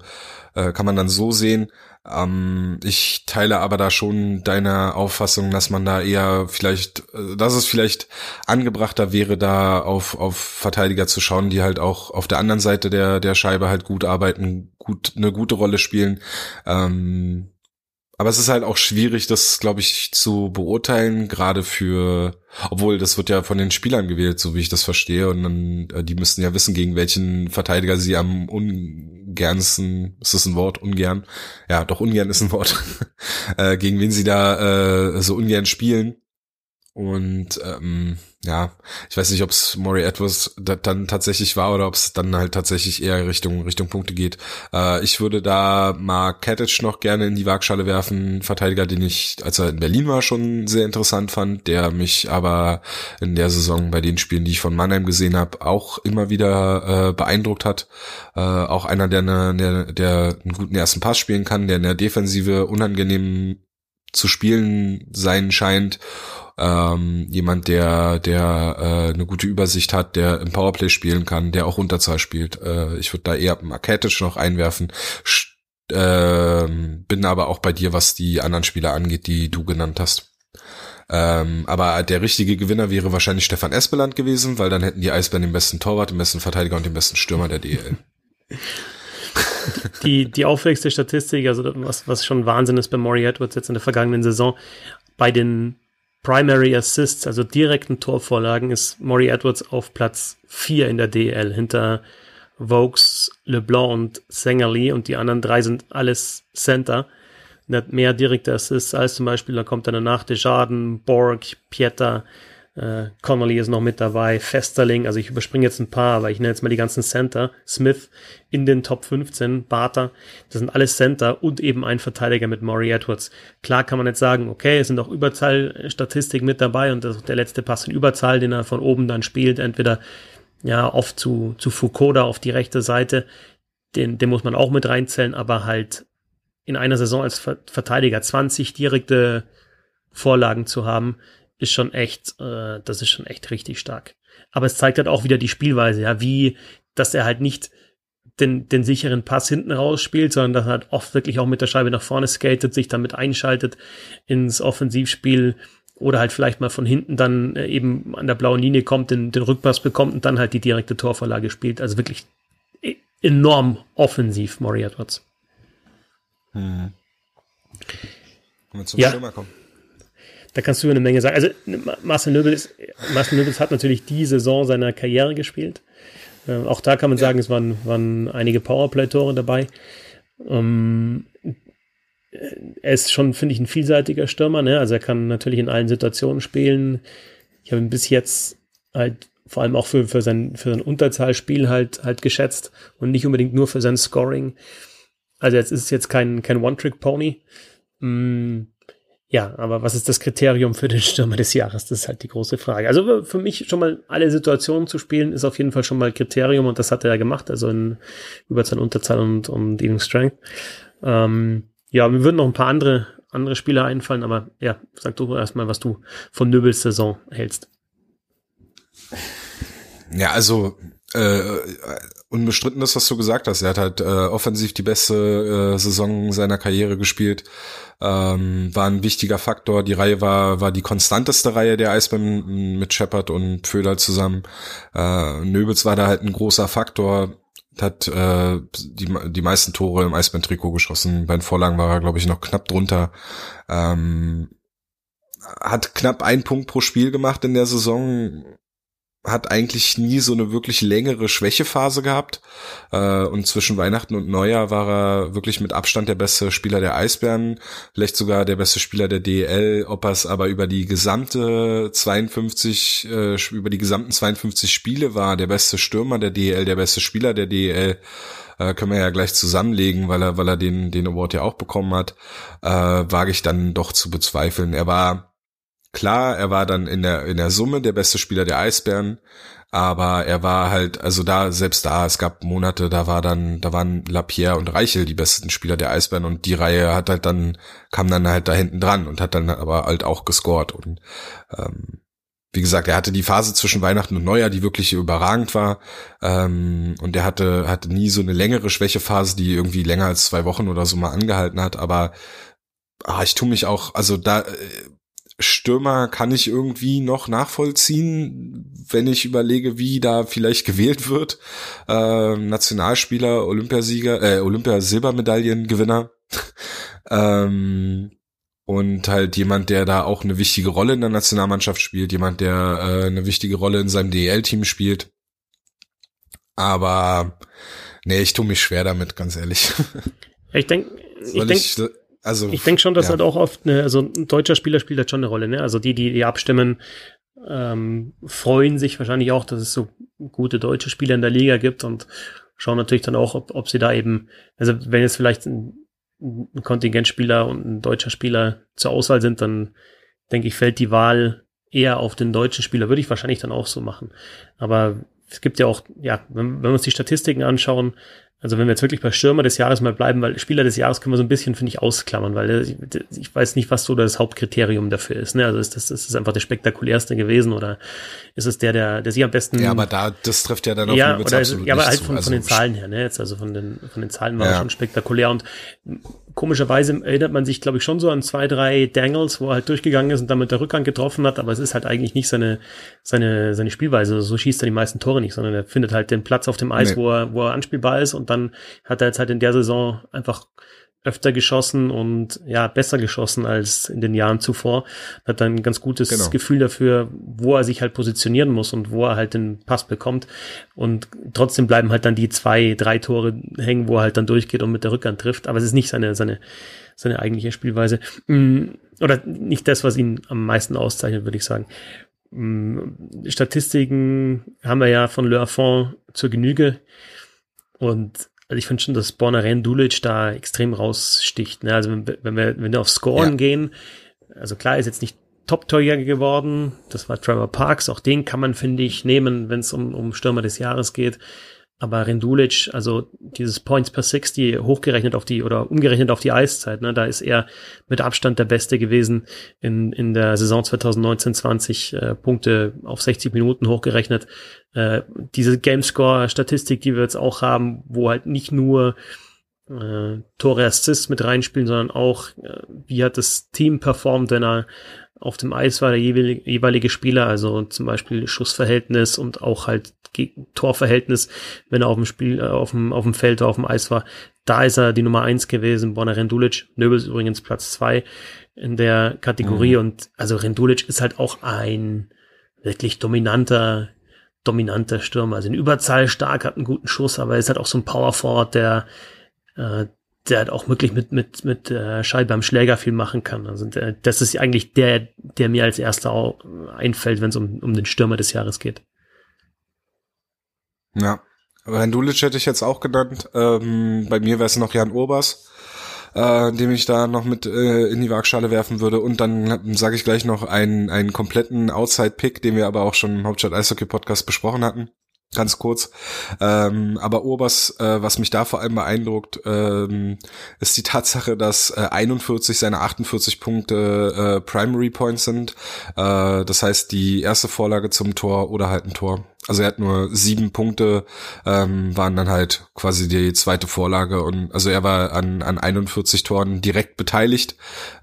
äh, kann man dann so sehen. Ähm, ich teile aber da schon deine Auffassung, dass man da eher vielleicht, äh, dass es vielleicht angebrachter wäre, da auf, auf Verteidiger zu schauen, die halt auch auf der anderen Seite der, der Scheibe halt gut arbeiten, gut, eine gute Rolle spielen. Ähm, aber es ist halt auch schwierig, das, glaube ich, zu beurteilen, gerade für, obwohl das wird ja von den Spielern gewählt, so wie ich das verstehe, und dann, äh, die müssten ja wissen, gegen welchen Verteidiger sie am ungernsten, ist das ein Wort, ungern? Ja, doch ungern ist ein Wort, äh, gegen wen sie da äh, so ungern spielen. Und ähm, ja, ich weiß nicht, ob es Maury Edwards dann tatsächlich war oder ob es dann halt tatsächlich eher Richtung Richtung Punkte geht. Äh, ich würde da Mark Katic noch gerne in die Waagschale werfen, Verteidiger, den ich, als er in Berlin war, schon sehr interessant fand, der mich aber in der Saison bei den Spielen, die ich von Mannheim gesehen habe, auch immer wieder äh, beeindruckt hat. Äh, auch einer, der, ne, der, der einen guten ersten Pass spielen kann, der in der Defensive unangenehm zu spielen sein scheint ähm, jemand, der, der äh, eine gute Übersicht hat, der im Powerplay spielen kann, der auch Unterzahl spielt. Äh, ich würde da eher Marketic noch einwerfen. Sch äh, bin aber auch bei dir, was die anderen Spieler angeht, die du genannt hast. Ähm, aber der richtige Gewinner wäre wahrscheinlich Stefan Espeland gewesen, weil dann hätten die Eisbären den besten Torwart, den besten Verteidiger und den besten Stürmer der DL.
Die, die auffälligste Statistik, also was, was schon Wahnsinn ist bei Maury Edwards jetzt in der vergangenen Saison, bei den Primary Assists, also direkten Torvorlagen, ist Maury Edwards auf Platz 4 in der DL hinter Vokes, LeBlanc und Sengerly und die anderen drei sind alles Center. Er hat mehr direkte Assists als zum Beispiel, da kommt dann danach Desjardins, Borg, Pieter, äh, Connolly ist noch mit dabei, Festerling, also ich überspringe jetzt ein paar, aber ich nenne jetzt mal die ganzen Center. Smith in den Top 15, Barter, das sind alles Center und eben ein Verteidiger mit Maury Edwards. Klar kann man jetzt sagen, okay, es sind auch Überzahlstatistiken mit dabei und das, der letzte Pass in Überzahl, den er von oben dann spielt, entweder ja oft zu, zu Foucault da auf die rechte Seite, den, den muss man auch mit reinzählen, aber halt in einer Saison als Verteidiger 20 direkte Vorlagen zu haben, ist schon echt, äh, das ist schon echt richtig stark. Aber es zeigt halt auch wieder die Spielweise, ja, wie, dass er halt nicht den, den sicheren Pass hinten rausspielt, sondern dass er halt oft wirklich auch mit der Scheibe nach vorne skatet, sich damit einschaltet ins Offensivspiel oder halt vielleicht mal von hinten dann äh, eben an der blauen Linie kommt, den, den Rückpass bekommt und dann halt die direkte Torvorlage spielt. Also wirklich e-, enorm offensiv, Maury Edwards.
Hm. Wenn wir zum ja. Stürmer kommen.
Da kannst du eine Menge sagen. Also Marcel Nöbels, Marcel Nöbels hat natürlich die Saison seiner Karriere gespielt. Äh, auch da kann man ja. sagen, es waren, waren einige Powerplay-Tore dabei. Ähm, er ist schon, finde ich, ein vielseitiger Stürmer. Ne? Also er kann natürlich in allen Situationen spielen. Ich habe ihn bis jetzt halt vor allem auch für, für, sein, für sein Unterzahlspiel halt, halt geschätzt und nicht unbedingt nur für sein Scoring. Also jetzt ist es jetzt kein, kein One-Trick-Pony. Mm, ja, aber was ist das Kriterium für den Stürmer des Jahres? Das ist halt die große Frage. Also für mich schon mal alle Situationen zu spielen, ist auf jeden Fall schon mal Kriterium und das hat er ja gemacht, also in Überzahl, Unterzahl und, und Eating Strength. Ähm, ja, mir würden noch ein paar andere, andere Spieler einfallen, aber ja, sag du erstmal, was du von Nöbels Saison hältst.
Ja, also äh, unbestritten ist, was du gesagt hast. Er hat halt äh, offensiv die beste äh, Saison seiner Karriere gespielt. Ähm, war ein wichtiger Faktor. Die Reihe war war die konstanteste Reihe der Eisbären mit Shepard und Föder zusammen. Äh, Nöbels war da halt ein großer Faktor. Hat äh, die, die meisten Tore im Eisbären-Trikot geschossen. Bei den Vorlagen war er, glaube ich, noch knapp drunter. Ähm, hat knapp einen Punkt pro Spiel gemacht in der Saison hat eigentlich nie so eine wirklich längere Schwächephase gehabt. Äh, und zwischen Weihnachten und Neujahr war er wirklich mit Abstand der beste Spieler der Eisbären, vielleicht sogar der beste Spieler der DEL. Ob er es aber über die gesamte 52, äh, über die gesamten 52 Spiele war, der beste Stürmer der DEL, der beste Spieler der DEL, äh, können wir ja gleich zusammenlegen, weil er, weil er den, den Award ja auch bekommen hat, äh, wage ich dann doch zu bezweifeln. Er war Klar, er war dann in der, in der Summe der beste Spieler der Eisbären, aber er war halt, also da, selbst da, es gab Monate, da war dann, da waren Lapierre und Reichel die besten Spieler der Eisbären und die Reihe hat halt dann, kam dann halt da hinten dran und hat dann aber halt auch gescored und, ähm, wie gesagt, er hatte die Phase zwischen Weihnachten und Neujahr, die wirklich überragend war. Ähm, und er hatte, hatte nie so eine längere Schwächephase, die irgendwie länger als zwei Wochen oder so mal angehalten hat. Aber ah, ich tue mich auch, also da, äh, Stürmer kann ich irgendwie noch nachvollziehen, wenn ich überlege, wie da vielleicht gewählt wird. Äh, Nationalspieler, Olympiasieger, äh, Olympiasilbermedaillengewinner. ähm, und halt jemand, der da auch eine wichtige Rolle in der Nationalmannschaft spielt, jemand, der äh, eine wichtige Rolle in seinem DEL-Team spielt. Aber nee, ich tue mich schwer damit, ganz ehrlich.
Ich denke, ich denke, also, ich denke schon, dass ja. halt auch oft eine, also ein deutscher Spieler spielt halt schon eine Rolle, ne? Also die, die, die abstimmen, ähm, freuen sich wahrscheinlich auch, dass es so gute deutsche Spieler in der Liga gibt und schauen natürlich dann auch, ob, ob sie da eben, also wenn jetzt vielleicht ein, ein Kontingentspieler und ein deutscher Spieler zur Auswahl sind, dann denke ich, fällt die Wahl eher auf den deutschen Spieler. Würde ich wahrscheinlich dann auch so machen. Aber es gibt ja auch, ja, wenn, wenn wir uns die Statistiken anschauen, also wenn wir jetzt wirklich bei Stürmer des Jahres mal bleiben, weil Spieler des Jahres können wir so ein bisschen, finde ich, ausklammern, weil ich, ich weiß nicht, was so das Hauptkriterium dafür ist. Ne? Also ist das, ist das einfach der spektakulärste gewesen oder ist es der, der, der sich am besten.
Ja, aber da, das trifft ja dann auf
ja, oder ist, ja, aber halt von, also von den Zahlen her, ne? Jetzt also von den, von den Zahlen war ja. schon spektakulär und komischerweise erinnert man sich, glaube ich, schon so an zwei, drei Dangles, wo er halt durchgegangen ist und damit der Rückhand getroffen hat, aber es ist halt eigentlich nicht seine, seine, seine Spielweise. So schießt er die meisten Tore nicht, sondern er findet halt den Platz auf dem Eis, nee. wo er, wo er anspielbar ist und dann hat er jetzt halt in der Saison einfach öfter geschossen und ja, besser geschossen als in den Jahren zuvor. Hat dann ein ganz gutes genau. Gefühl dafür, wo er sich halt positionieren muss und wo er halt den Pass bekommt. Und trotzdem bleiben halt dann die zwei, drei Tore hängen, wo er halt dann durchgeht und mit der Rückhand trifft. Aber es ist nicht seine, seine, seine eigentliche Spielweise. Mm, oder nicht das, was ihn am meisten auszeichnet, würde ich sagen. Mm, Statistiken haben wir ja von Le Affont zur Genüge. Und also ich finde schon, dass Bornaren Dulic da extrem raussticht. Ne? Also wenn, wenn, wir, wenn wir auf Scoren ja. gehen, also klar ist jetzt nicht Top-Torjäger geworden, das war Trevor Parks, auch den kann man, finde ich, nehmen, wenn es um, um Stürmer des Jahres geht. Aber Rendulic, also dieses Points per 60 hochgerechnet auf die oder umgerechnet auf die Eiszeit, ne, da ist er mit Abstand der Beste gewesen in, in der Saison 2019-20 äh, Punkte auf 60 Minuten hochgerechnet. Äh, diese Gamescore-Statistik, die wir jetzt auch haben, wo halt nicht nur äh, Tore Assists mit reinspielen, sondern auch, äh, wie hat das Team performt, wenn er auf dem Eis war, der jeweilige, jeweilige Spieler, also zum Beispiel Schussverhältnis und auch halt Torverhältnis, wenn er auf dem Spiel, äh, auf dem, auf dem Feld oder auf dem Eis war. Da ist er die Nummer eins gewesen, Borna Rendulic, Nöbels übrigens Platz zwei in der Kategorie mhm. und also Rendulic ist halt auch ein wirklich dominanter dominanter Stürmer. Also in Überzahl stark, hat einen guten Schuss, aber er ist halt auch so ein Power Forward, der, äh, der halt auch wirklich mit, mit, mit äh, Scheibe am Schläger viel machen kann. Also der, das ist eigentlich der, der mir als erster auch einfällt, wenn es um, um den Stürmer des Jahres geht.
Ja, Rendulic hätte ich jetzt auch genannt. Ähm, bei mir wäre es noch Jan Urbas äh, dem ich da noch mit äh, in die Waagschale werfen würde. Und dann sage ich gleich noch einen, einen kompletten Outside-Pick, den wir aber auch schon im Hauptstadt Eishockey Podcast besprochen hatten. Ganz kurz. Ähm, aber Urbas, äh, was mich da vor allem beeindruckt, ähm, ist die Tatsache, dass äh, 41 seiner 48 Punkte äh, Primary Points sind. Äh, das heißt, die erste Vorlage zum Tor oder halt ein Tor. Also er hat nur sieben Punkte, ähm, waren dann halt quasi die zweite Vorlage und also er war an, an 41 Toren direkt beteiligt,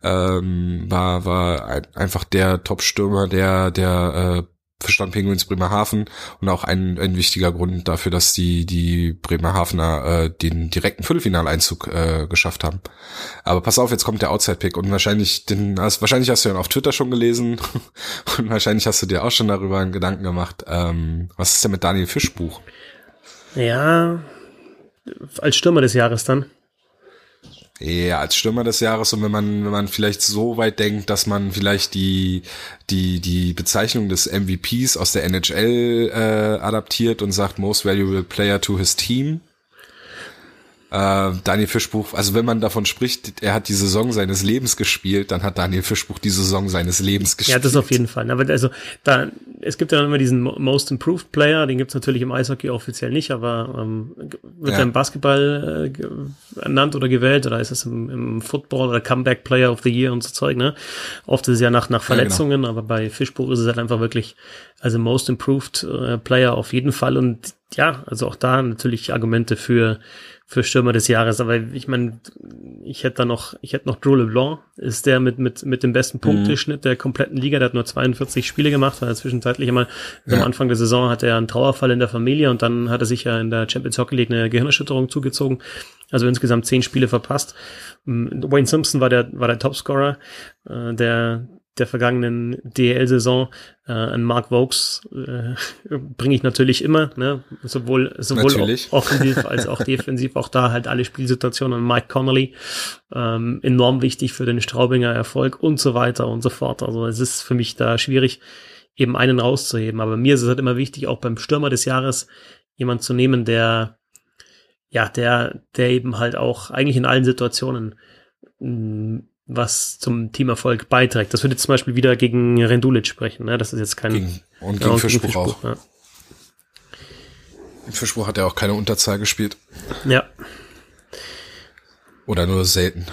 ähm, war, war ein, einfach der Top-Stürmer, der, der äh, Verstand Penguins Bremerhaven und auch ein, ein wichtiger Grund dafür, dass die, die Bremerhavener äh, den direkten Viertelfinaleinzug äh, geschafft haben. Aber pass auf, jetzt kommt der Outside-Pick und wahrscheinlich, den, also wahrscheinlich hast du ihn auf Twitter schon gelesen und wahrscheinlich hast du dir auch schon darüber einen Gedanken gemacht. Ähm, was ist denn mit Daniel Fischbuch?
Ja, als Stürmer des Jahres dann.
Ja, als Stürmer des Jahres und wenn man, wenn man vielleicht so weit denkt, dass man vielleicht die, die, die Bezeichnung des MVPs aus der NHL äh, adaptiert und sagt Most Valuable Player to his Team, äh, Daniel Fischbuch, also wenn man davon spricht, er hat die Saison seines Lebens gespielt, dann hat Daniel Fischbuch die Saison seines Lebens gespielt.
Ja, das auf jeden Fall. Aber also da, es gibt ja dann immer diesen Most Improved Player, den gibt's natürlich im Eishockey offiziell nicht, aber ähm, wird ja. er im Basketball äh, ernannt oder gewählt oder ist es im, im Football oder Comeback Player of the Year und so Zeug, ne? Oft ist es ja nach, nach Verletzungen, ja, genau. aber bei Fischbuch ist es halt einfach wirklich, also Most Improved äh, Player auf jeden Fall und ja, also auch da natürlich Argumente für für Stürmer des Jahres. Aber ich meine, ich hätte da noch, ich hätte noch Drew LeBlanc, ist der mit, mit, mit dem besten mhm. Punkteschnitt der kompletten Liga. Der hat nur 42 Spiele gemacht, weil er zwischenzeitlich einmal ja. am Anfang der Saison hatte er einen Trauerfall in der Familie und dann hat er sich ja in der Champions Hockey League eine Gehirnerschütterung zugezogen. Also insgesamt zehn Spiele verpasst. Wayne Simpson war der, war der Topscorer, äh, der, der vergangenen DL-Saison. Äh, an Mark Vokes äh, bringe ich natürlich immer, ne? sowohl, sowohl offensiv als auch defensiv. Auch da halt alle Spielsituationen an Mike Connolly. Ähm, enorm wichtig für den Straubinger Erfolg und so weiter und so fort. Also es ist für mich da schwierig, eben einen rauszuheben. Aber mir ist es halt immer wichtig, auch beim Stürmer des Jahres jemand zu nehmen, der ja, der, der eben halt auch eigentlich in allen Situationen mh, was zum Teamerfolg beiträgt. Das würde jetzt zum Beispiel wieder gegen Rendulic sprechen. Ne? Das ist jetzt kein
gegen, und gegen, ja, Fischbuch, Fischbuch, auch. Ja. Fischbuch hat ja auch keine Unterzahl gespielt.
Ja.
Oder nur selten.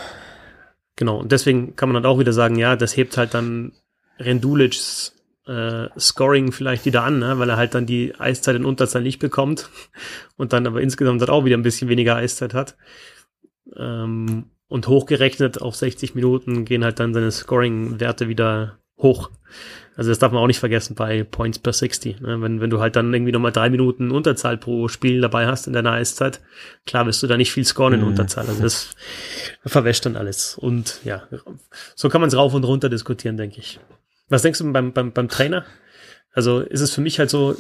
Genau, und deswegen kann man dann auch wieder sagen, ja, das hebt halt dann Rendulics äh, Scoring vielleicht wieder an, ne? weil er halt dann die Eiszeit in Unterzahl nicht bekommt und dann aber insgesamt dann auch wieder ein bisschen weniger Eiszeit hat. Ähm, und hochgerechnet auf 60 Minuten gehen halt dann seine Scoring-Werte wieder hoch. Also das darf man auch nicht vergessen bei Points per 60. Ne? Wenn, wenn du halt dann irgendwie nochmal drei Minuten Unterzahl pro Spiel dabei hast in deiner Eiszeit, klar wirst du da nicht viel scoren in mhm. Unterzahl. Also das verwäscht dann alles. Und ja, so kann man es rauf und runter diskutieren, denke ich. Was denkst du beim, beim, beim Trainer? Also ist es für mich halt so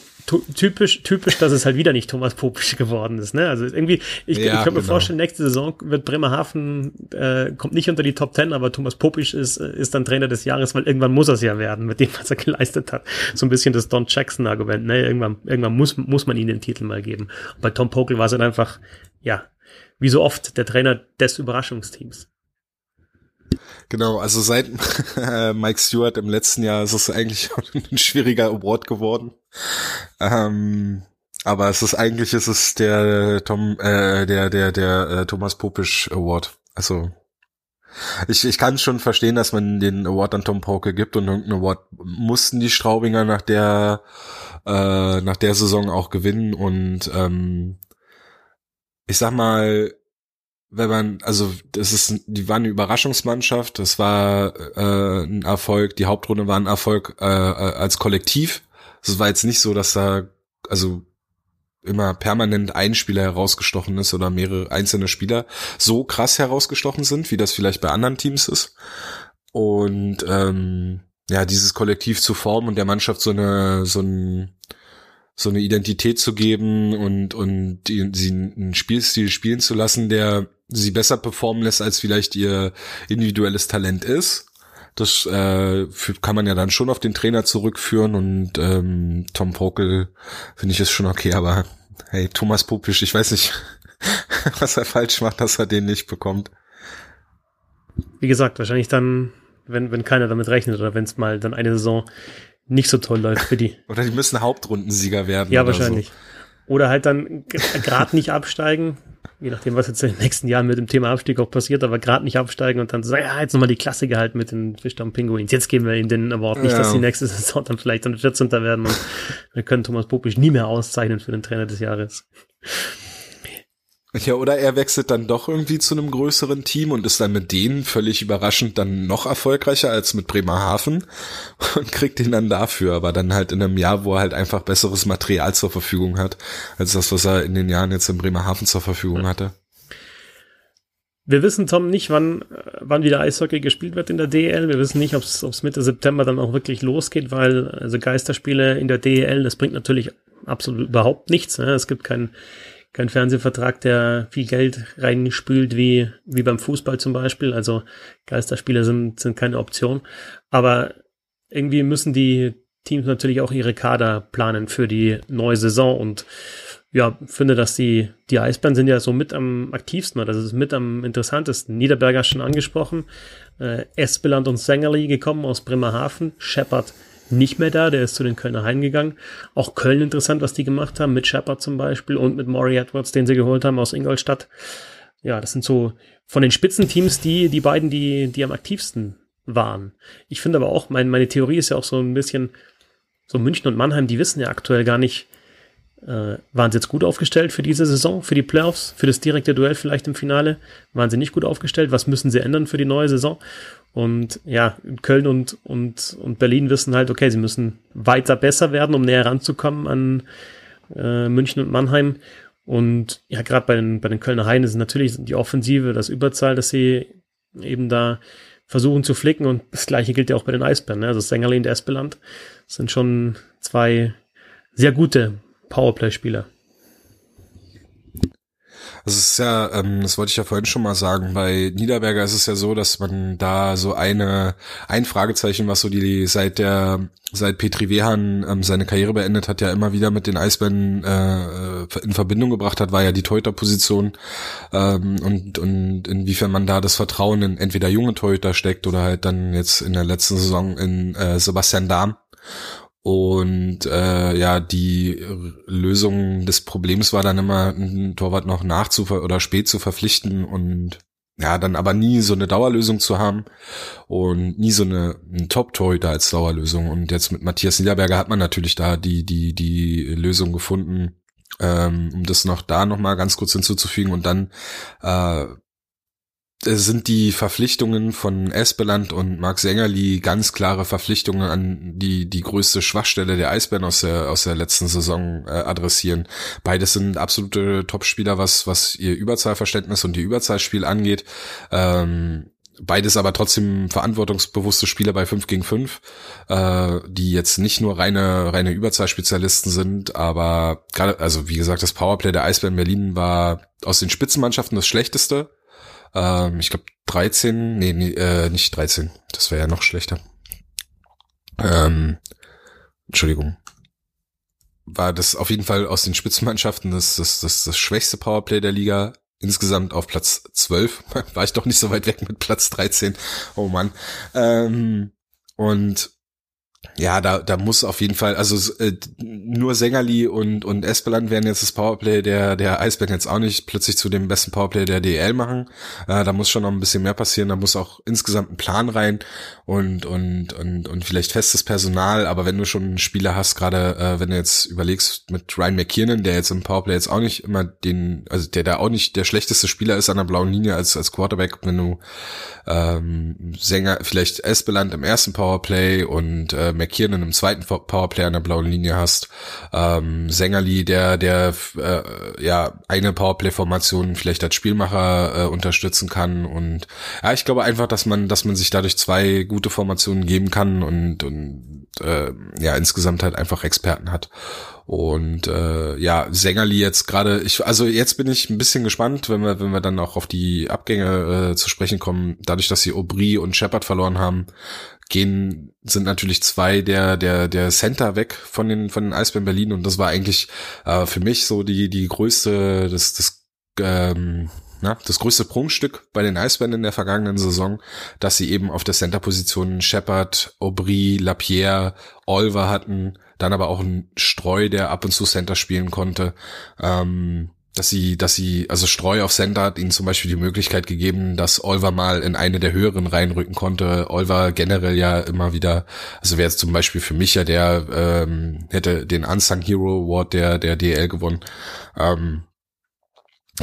typisch, typisch, dass es halt wieder nicht Thomas Popisch geworden ist. Ne? Also irgendwie, ich, ja, ich könnte mir genau. vorstellen, nächste Saison wird Bremerhaven, äh, kommt nicht unter die Top Ten, aber Thomas Popisch ist, ist dann Trainer des Jahres, weil irgendwann muss er es ja werden, mit dem, was er geleistet hat. So ein bisschen das Don Jackson-Argument. Ne? Irgendwann, irgendwann muss, muss man ihm den Titel mal geben. Und bei Tom Pokel war es dann einfach, ja, wie so oft, der Trainer des Überraschungsteams.
Genau, also seit Mike Stewart im letzten Jahr ist es eigentlich ein schwieriger Award geworden. Ähm, aber es ist eigentlich ist es der Tom, äh, der der der äh, Thomas Popisch Award. Also ich, ich kann schon verstehen, dass man den Award an Tom Pauke gibt und irgendeinen Award mussten die Straubinger nach der äh, nach der Saison auch gewinnen und ähm, ich sag mal wenn man, also das ist, die waren eine Überraschungsmannschaft, das war äh, ein Erfolg, die Hauptrunde war ein Erfolg äh, äh als Kollektiv. Es war jetzt nicht so, dass da, also immer permanent ein Spieler herausgestochen ist oder mehrere einzelne Spieler so krass herausgestochen sind, wie das vielleicht bei anderen Teams ist. Und ähm, ja, dieses Kollektiv zu formen und der Mannschaft so eine so ein so eine Identität zu geben und und sie einen Spielstil spielen zu lassen, der sie besser performen lässt, als vielleicht ihr individuelles Talent ist. Das äh, kann man ja dann schon auf den Trainer zurückführen und ähm, Tom Pokel finde ich ist schon okay, aber hey, Thomas Pupisch, ich weiß nicht, was er falsch macht, dass er den nicht bekommt.
Wie gesagt, wahrscheinlich dann, wenn, wenn keiner damit rechnet oder wenn es mal dann eine Saison nicht so toll läuft für die.
oder die müssen Hauptrundensieger werden.
Ja, wahrscheinlich. So. Oder halt dann gerade nicht absteigen, je nachdem, was jetzt in den nächsten Jahren mit dem Thema Abstieg auch passiert, aber gerade nicht absteigen und dann sagen, ja, jetzt nochmal die Klasse gehalten mit den Fischdamm Pinguins. Jetzt geben wir ihnen den Award. Nicht, ja. dass die nächste Saison dann vielleicht dann 14. werden und wir können Thomas Popisch nie mehr auszeichnen für den Trainer des Jahres.
Ja, oder er wechselt dann doch irgendwie zu einem größeren Team und ist dann mit denen völlig überraschend dann noch erfolgreicher als mit Bremerhaven und kriegt ihn dann dafür, aber dann halt in einem Jahr, wo er halt einfach besseres Material zur Verfügung hat, als das, was er in den Jahren jetzt in Bremerhaven zur Verfügung hatte.
Wir wissen, Tom, nicht, wann, wann wieder Eishockey gespielt wird in der DEL. Wir wissen nicht, ob es Mitte September dann auch wirklich losgeht, weil also Geisterspiele in der DEL, das bringt natürlich absolut überhaupt nichts. Ne? Es gibt keinen kein Fernsehvertrag, der viel Geld reinspült, wie, wie beim Fußball zum Beispiel. Also Geisterspiele sind, sind keine Option. Aber irgendwie müssen die Teams natürlich auch ihre Kader planen für die neue Saison und ja, finde, dass die, die Eisbären sind ja so mit am aktivsten, das ist mit am interessantesten. Niederberger schon angesprochen, äh, Espeland und Sängerli gekommen aus Bremerhaven, Shepard nicht mehr da, der ist zu den Kölner Hain gegangen. Auch Köln interessant, was die gemacht haben, mit Shepard zum Beispiel und mit Maury Edwards, den sie geholt haben aus Ingolstadt. Ja, das sind so von den Spitzenteams die, die beiden, die, die am aktivsten waren. Ich finde aber auch, mein, meine Theorie ist ja auch so ein bisschen, so München und Mannheim, die wissen ja aktuell gar nicht, äh, waren sie jetzt gut aufgestellt für diese Saison, für die Playoffs, für das direkte Duell vielleicht im Finale? Waren sie nicht gut aufgestellt? Was müssen sie ändern für die neue Saison? Und ja, Köln und, und, und Berlin wissen halt, okay, sie müssen weiter besser werden, um näher ranzukommen an äh, München und Mannheim. Und ja, gerade bei den, bei den Kölner Haien ist natürlich die Offensive, das Überzahl, dass sie eben da versuchen zu flicken. Und das gleiche gilt ja auch bei den Eisbären. Ne? Also Sängerli und Espeland sind schon zwei sehr gute Powerplay-Spieler.
Das ist ja, ähm, das wollte ich ja vorhin schon mal sagen, bei Niederberger ist es ja so, dass man da so eine, ein Fragezeichen, was so die seit der, seit Petri Wehan ähm, seine Karriere beendet hat, ja immer wieder mit den Eisbären äh, in Verbindung gebracht hat, war ja die Torhüterposition ähm, und, und inwiefern man da das Vertrauen in entweder junge Torhüter steckt oder halt dann jetzt in der letzten Saison in äh, Sebastian Dahm. Und äh, ja, die Lösung des Problems war dann immer, einen Torwart noch nachzuver oder spät zu verpflichten und ja, dann aber nie so eine Dauerlösung zu haben und nie so eine ein Top-Torhüter als Dauerlösung. Und jetzt mit Matthias Niederberger hat man natürlich da die, die, die Lösung gefunden, ähm, um das noch da nochmal ganz kurz hinzuzufügen und dann äh, sind die Verpflichtungen von Espeland und Marc Sängerli ganz klare Verpflichtungen an die die größte Schwachstelle der Eisbären aus der aus der letzten Saison äh, adressieren. Beides sind absolute Topspieler, was was ihr Überzahlverständnis und ihr Überzahlspiel angeht. Ähm, beides aber trotzdem verantwortungsbewusste Spieler bei 5 gegen 5, äh, die jetzt nicht nur reine reine Überzahlspezialisten sind, aber gerade also wie gesagt, das Powerplay der Eisbären Berlin war aus den Spitzenmannschaften das schlechteste ähm, ich glaube 13, nee, nee äh, nicht 13, das wäre ja noch schlechter. Ähm, Entschuldigung. War das auf jeden Fall aus den Spitzenmannschaften das, das, das, das schwächste Powerplay der Liga. Insgesamt auf Platz 12. War ich doch nicht so weit weg mit Platz 13. Oh Mann. Ähm, und ja, da, da muss auf jeden Fall, also äh, nur Sängerli und, und Espeland werden jetzt das Powerplay der, der Eisbären jetzt auch nicht plötzlich zu dem besten Powerplay der DL machen. Äh, da muss schon noch ein bisschen mehr passieren, da muss auch insgesamt ein Plan rein und, und, und, und vielleicht festes Personal, aber wenn du schon einen Spieler hast, gerade äh, wenn du jetzt überlegst mit Ryan McKiernan, der jetzt im Powerplay jetzt auch nicht immer den, also der da auch nicht der schlechteste Spieler ist an der blauen Linie als, als Quarterback, wenn du ähm, Sänger, vielleicht Espeland im ersten Powerplay und äh, McKiernan im zweiten Powerplay an der blauen Linie hast, ähm, Sängerli, der, der äh, ja eine Powerplay-Formation vielleicht als Spielmacher äh, unterstützen kann und ja, ich glaube einfach, dass man, dass man sich dadurch zwei gute Formationen geben kann und, und äh, ja insgesamt halt einfach Experten hat. Und äh, ja, Sängerli jetzt gerade, ich, also jetzt bin ich ein bisschen gespannt, wenn wir, wenn wir dann auch auf die Abgänge äh, zu sprechen kommen. Dadurch, dass sie Aubry und Shepard verloren haben, gehen, sind natürlich zwei der, der, der Center weg von den, von den Eisbären Berlin. Und das war eigentlich äh, für mich so die, die größte, das, das, ähm, na, das größte Prunkstück bei den Eisbären in der vergangenen Saison, dass sie eben auf der Center-Position Shepard, Aubry, Lapierre, Olver hatten, dann aber auch ein Streu, der ab und zu Center spielen konnte. Ähm, dass sie, dass sie, also Streu auf Center hat ihnen zum Beispiel die Möglichkeit gegeben, dass Olver mal in eine der höheren reinrücken konnte. Olver generell ja immer wieder, also wäre jetzt zum Beispiel für mich ja der, ähm, hätte den Unsung Hero Award der, der DL gewonnen. Ähm,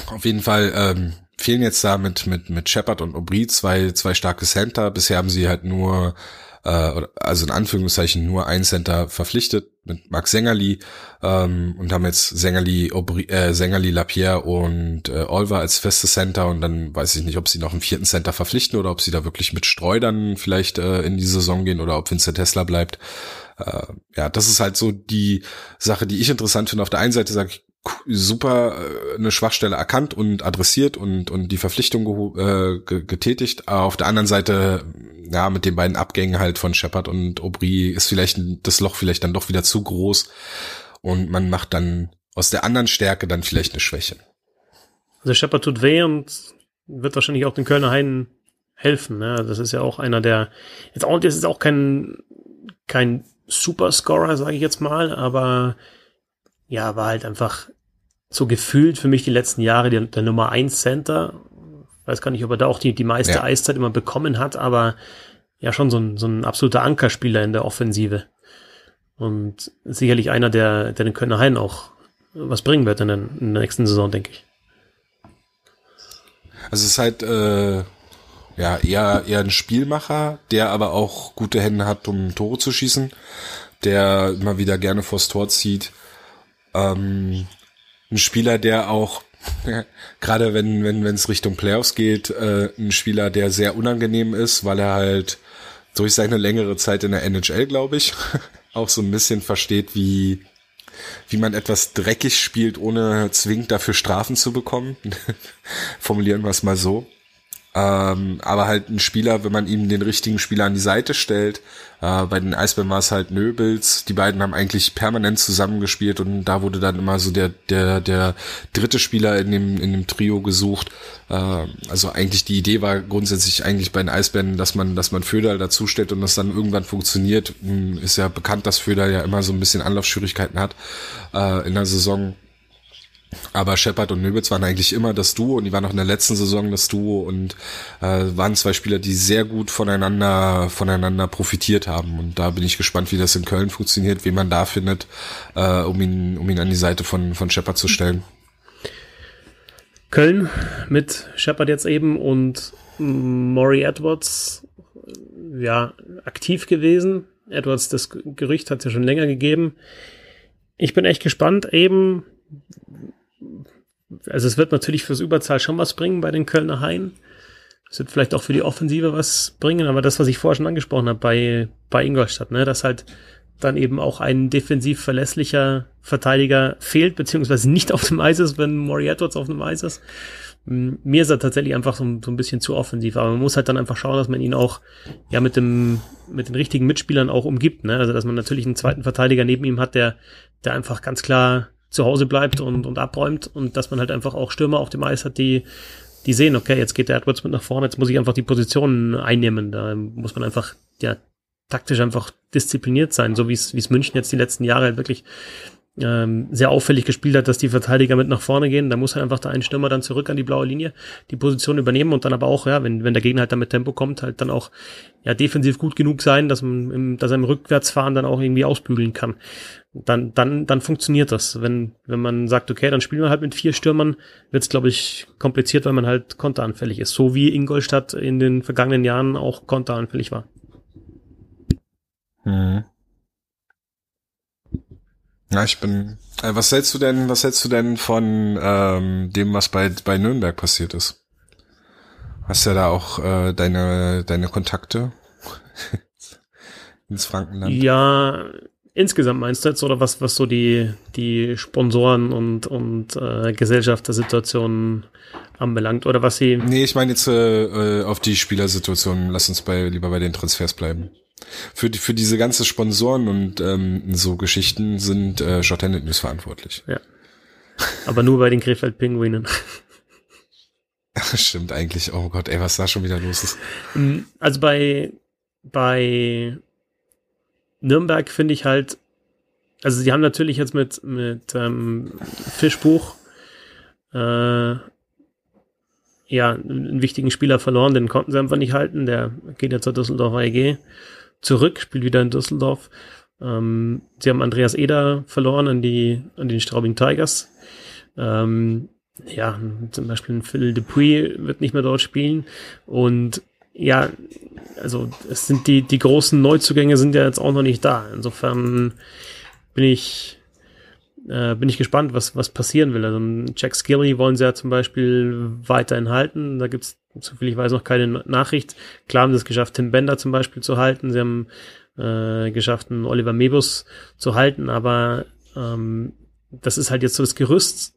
auf jeden Fall ähm, fehlen jetzt da mit mit mit Shepard und Aubry zwei zwei starke Center. Bisher haben sie halt nur äh, also in Anführungszeichen nur ein Center verpflichtet mit Max Sängerli ähm, und haben jetzt Sängerli, Aubry, äh, Sängerli, Lapierre und äh, Olver als feste Center und dann weiß ich nicht, ob sie noch einen vierten Center verpflichten oder ob sie da wirklich mit Streu dann vielleicht äh, in die Saison gehen oder ob Vincent Tesla bleibt. Äh, ja, das ist halt so die Sache, die ich interessant finde. Auf der einen Seite sage ich, super äh, eine Schwachstelle erkannt und adressiert und und die Verpflichtung äh, getätigt. Aber auf der anderen Seite, ja, mit den beiden Abgängen halt von Shepard und Aubry ist vielleicht das Loch vielleicht dann doch wieder zu groß und man macht dann aus der anderen Stärke dann vielleicht eine Schwäche.
Also Shepard tut weh und wird wahrscheinlich auch den Kölner Heiden helfen. Ne? Das ist ja auch einer der jetzt auch das ist auch kein kein Superscorer, sage ich jetzt mal, aber ja, war halt einfach so gefühlt für mich die letzten Jahre der, der Nummer 1 Center. Weiß gar nicht, ob er da auch die, die meiste ja. Eiszeit immer bekommen hat, aber ja schon so ein, so ein absoluter Ankerspieler in der Offensive. Und sicherlich einer, der, der den Kölner Hain auch was bringen wird in der, in der nächsten Saison, denke ich.
Also es ist halt äh, ja eher eher ein Spielmacher, der aber auch gute Hände hat, um Tore zu schießen, der immer wieder gerne vors Tor zieht. Ähm, ein Spieler, der auch gerade wenn wenn wenn es Richtung Playoffs geht, äh, ein Spieler, der sehr unangenehm ist, weil er halt durch seine längere Zeit in der NHL, glaube ich, auch so ein bisschen versteht, wie wie man etwas dreckig spielt, ohne zwingend dafür Strafen zu bekommen. Formulieren wir es mal so. Ähm, aber halt ein Spieler, wenn man ihm den richtigen Spieler an die Seite stellt, äh, bei den Eisbären war es halt Nöbels, die beiden haben eigentlich permanent zusammengespielt und da wurde dann immer so der, der, der dritte Spieler in dem, in dem Trio gesucht. Äh, also eigentlich die Idee war grundsätzlich eigentlich bei den Eisbären, dass man, dass man Föder dazustellt und das dann irgendwann funktioniert. Hm, ist ja bekannt, dass Föder ja immer so ein bisschen Anlaufschwierigkeiten hat äh, in der Saison aber Shepard und Nöbitz waren eigentlich immer das Duo und die waren auch in der letzten Saison das Duo und äh, waren zwei Spieler, die sehr gut voneinander voneinander profitiert haben. Und da bin ich gespannt, wie das in Köln funktioniert, wie man da findet, äh, um ihn um ihn an die Seite von von Shepard zu stellen.
Köln mit Shepard jetzt eben und Maury Edwards ja aktiv gewesen. Edwards, das Gerücht hat es ja schon länger gegeben. Ich bin echt gespannt, eben also es wird natürlich fürs Überzahl schon was bringen bei den Kölner Haien. Es wird vielleicht auch für die Offensive was bringen, aber das, was ich vorher schon angesprochen habe bei, bei Ingolstadt, ne, dass halt dann eben auch ein defensiv verlässlicher Verteidiger fehlt, beziehungsweise nicht auf dem Eis ist, wenn Maury Edwards auf dem Eis ist. Mir ist er tatsächlich einfach so, so, ein bisschen zu offensiv, aber man muss halt dann einfach schauen, dass man ihn auch ja mit dem mit den richtigen Mitspielern auch umgibt, ne? Also dass man natürlich einen zweiten Verteidiger neben ihm hat, der der einfach ganz klar zu Hause bleibt und, und abräumt und dass man halt einfach auch Stürmer auf dem Eis hat, die, die sehen, okay, jetzt geht der Edwards mit nach vorne, jetzt muss ich einfach die Positionen einnehmen. Da muss man einfach, ja, taktisch einfach diszipliniert sein, so wie es München jetzt die letzten Jahre halt wirklich ähm, sehr auffällig gespielt hat, dass die Verteidiger mit nach vorne gehen. Da muss halt einfach der ein Stürmer dann zurück an die blaue Linie die Position übernehmen und dann aber auch, ja, wenn, wenn der Gegner halt dann mit Tempo kommt, halt dann auch ja defensiv gut genug sein, dass man im, dass er im Rückwärtsfahren dann auch irgendwie ausbügeln kann. Dann, dann, dann funktioniert das. Wenn, wenn man sagt, okay, dann spielen wir halt mit vier Stürmern, wird es, glaube ich, kompliziert, weil man halt konteranfällig ist. So wie Ingolstadt in den vergangenen Jahren auch konteranfällig war.
Mhm. Ja, ich bin. Äh, was hältst du denn, was hältst du denn von ähm, dem, was bei, bei Nürnberg passiert ist? Hast ja da auch äh, deine, deine Kontakte ins Frankenland?
Ja, insgesamt meinst du jetzt, oder was, was so die, die Sponsoren und, und äh, Gesellschaftssituationen anbelangt, oder was sie.
Nee, ich meine jetzt äh, auf die Spielersituation, lass uns bei lieber bei den Transfers bleiben. Für, die, für diese ganze Sponsoren und ähm, so Geschichten sind äh, Shorthanded News verantwortlich.
Ja. Aber nur bei den Krefeld-Pinguinen.
Stimmt eigentlich. Oh Gott, ey, was da schon wieder los ist.
Mm, also bei, bei Nürnberg finde ich halt, also sie haben natürlich jetzt mit, mit ähm, Fischbuch äh, ja, einen wichtigen Spieler verloren, den konnten sie einfach nicht halten. Der geht jetzt zur Düsseldorfer EG zurück, spielt wieder in Düsseldorf. Ähm, sie haben Andreas Eder verloren an die, an den Straubing Tigers. Ähm, ja, zum Beispiel Phil Dupuis wird nicht mehr dort spielen. Und ja, also es sind die, die großen Neuzugänge sind ja jetzt auch noch nicht da. Insofern bin ich, äh, bin ich gespannt, was, was passieren will. Also Jack Skilly wollen sie ja zum Beispiel weiterhin halten. Da gibt's soviel ich weiß, noch keine Nachricht. Klar haben sie es geschafft, Tim Bender zum Beispiel zu halten. Sie haben äh, geschafft, einen Oliver Mebus zu halten, aber ähm, das ist halt jetzt so das Gerüst,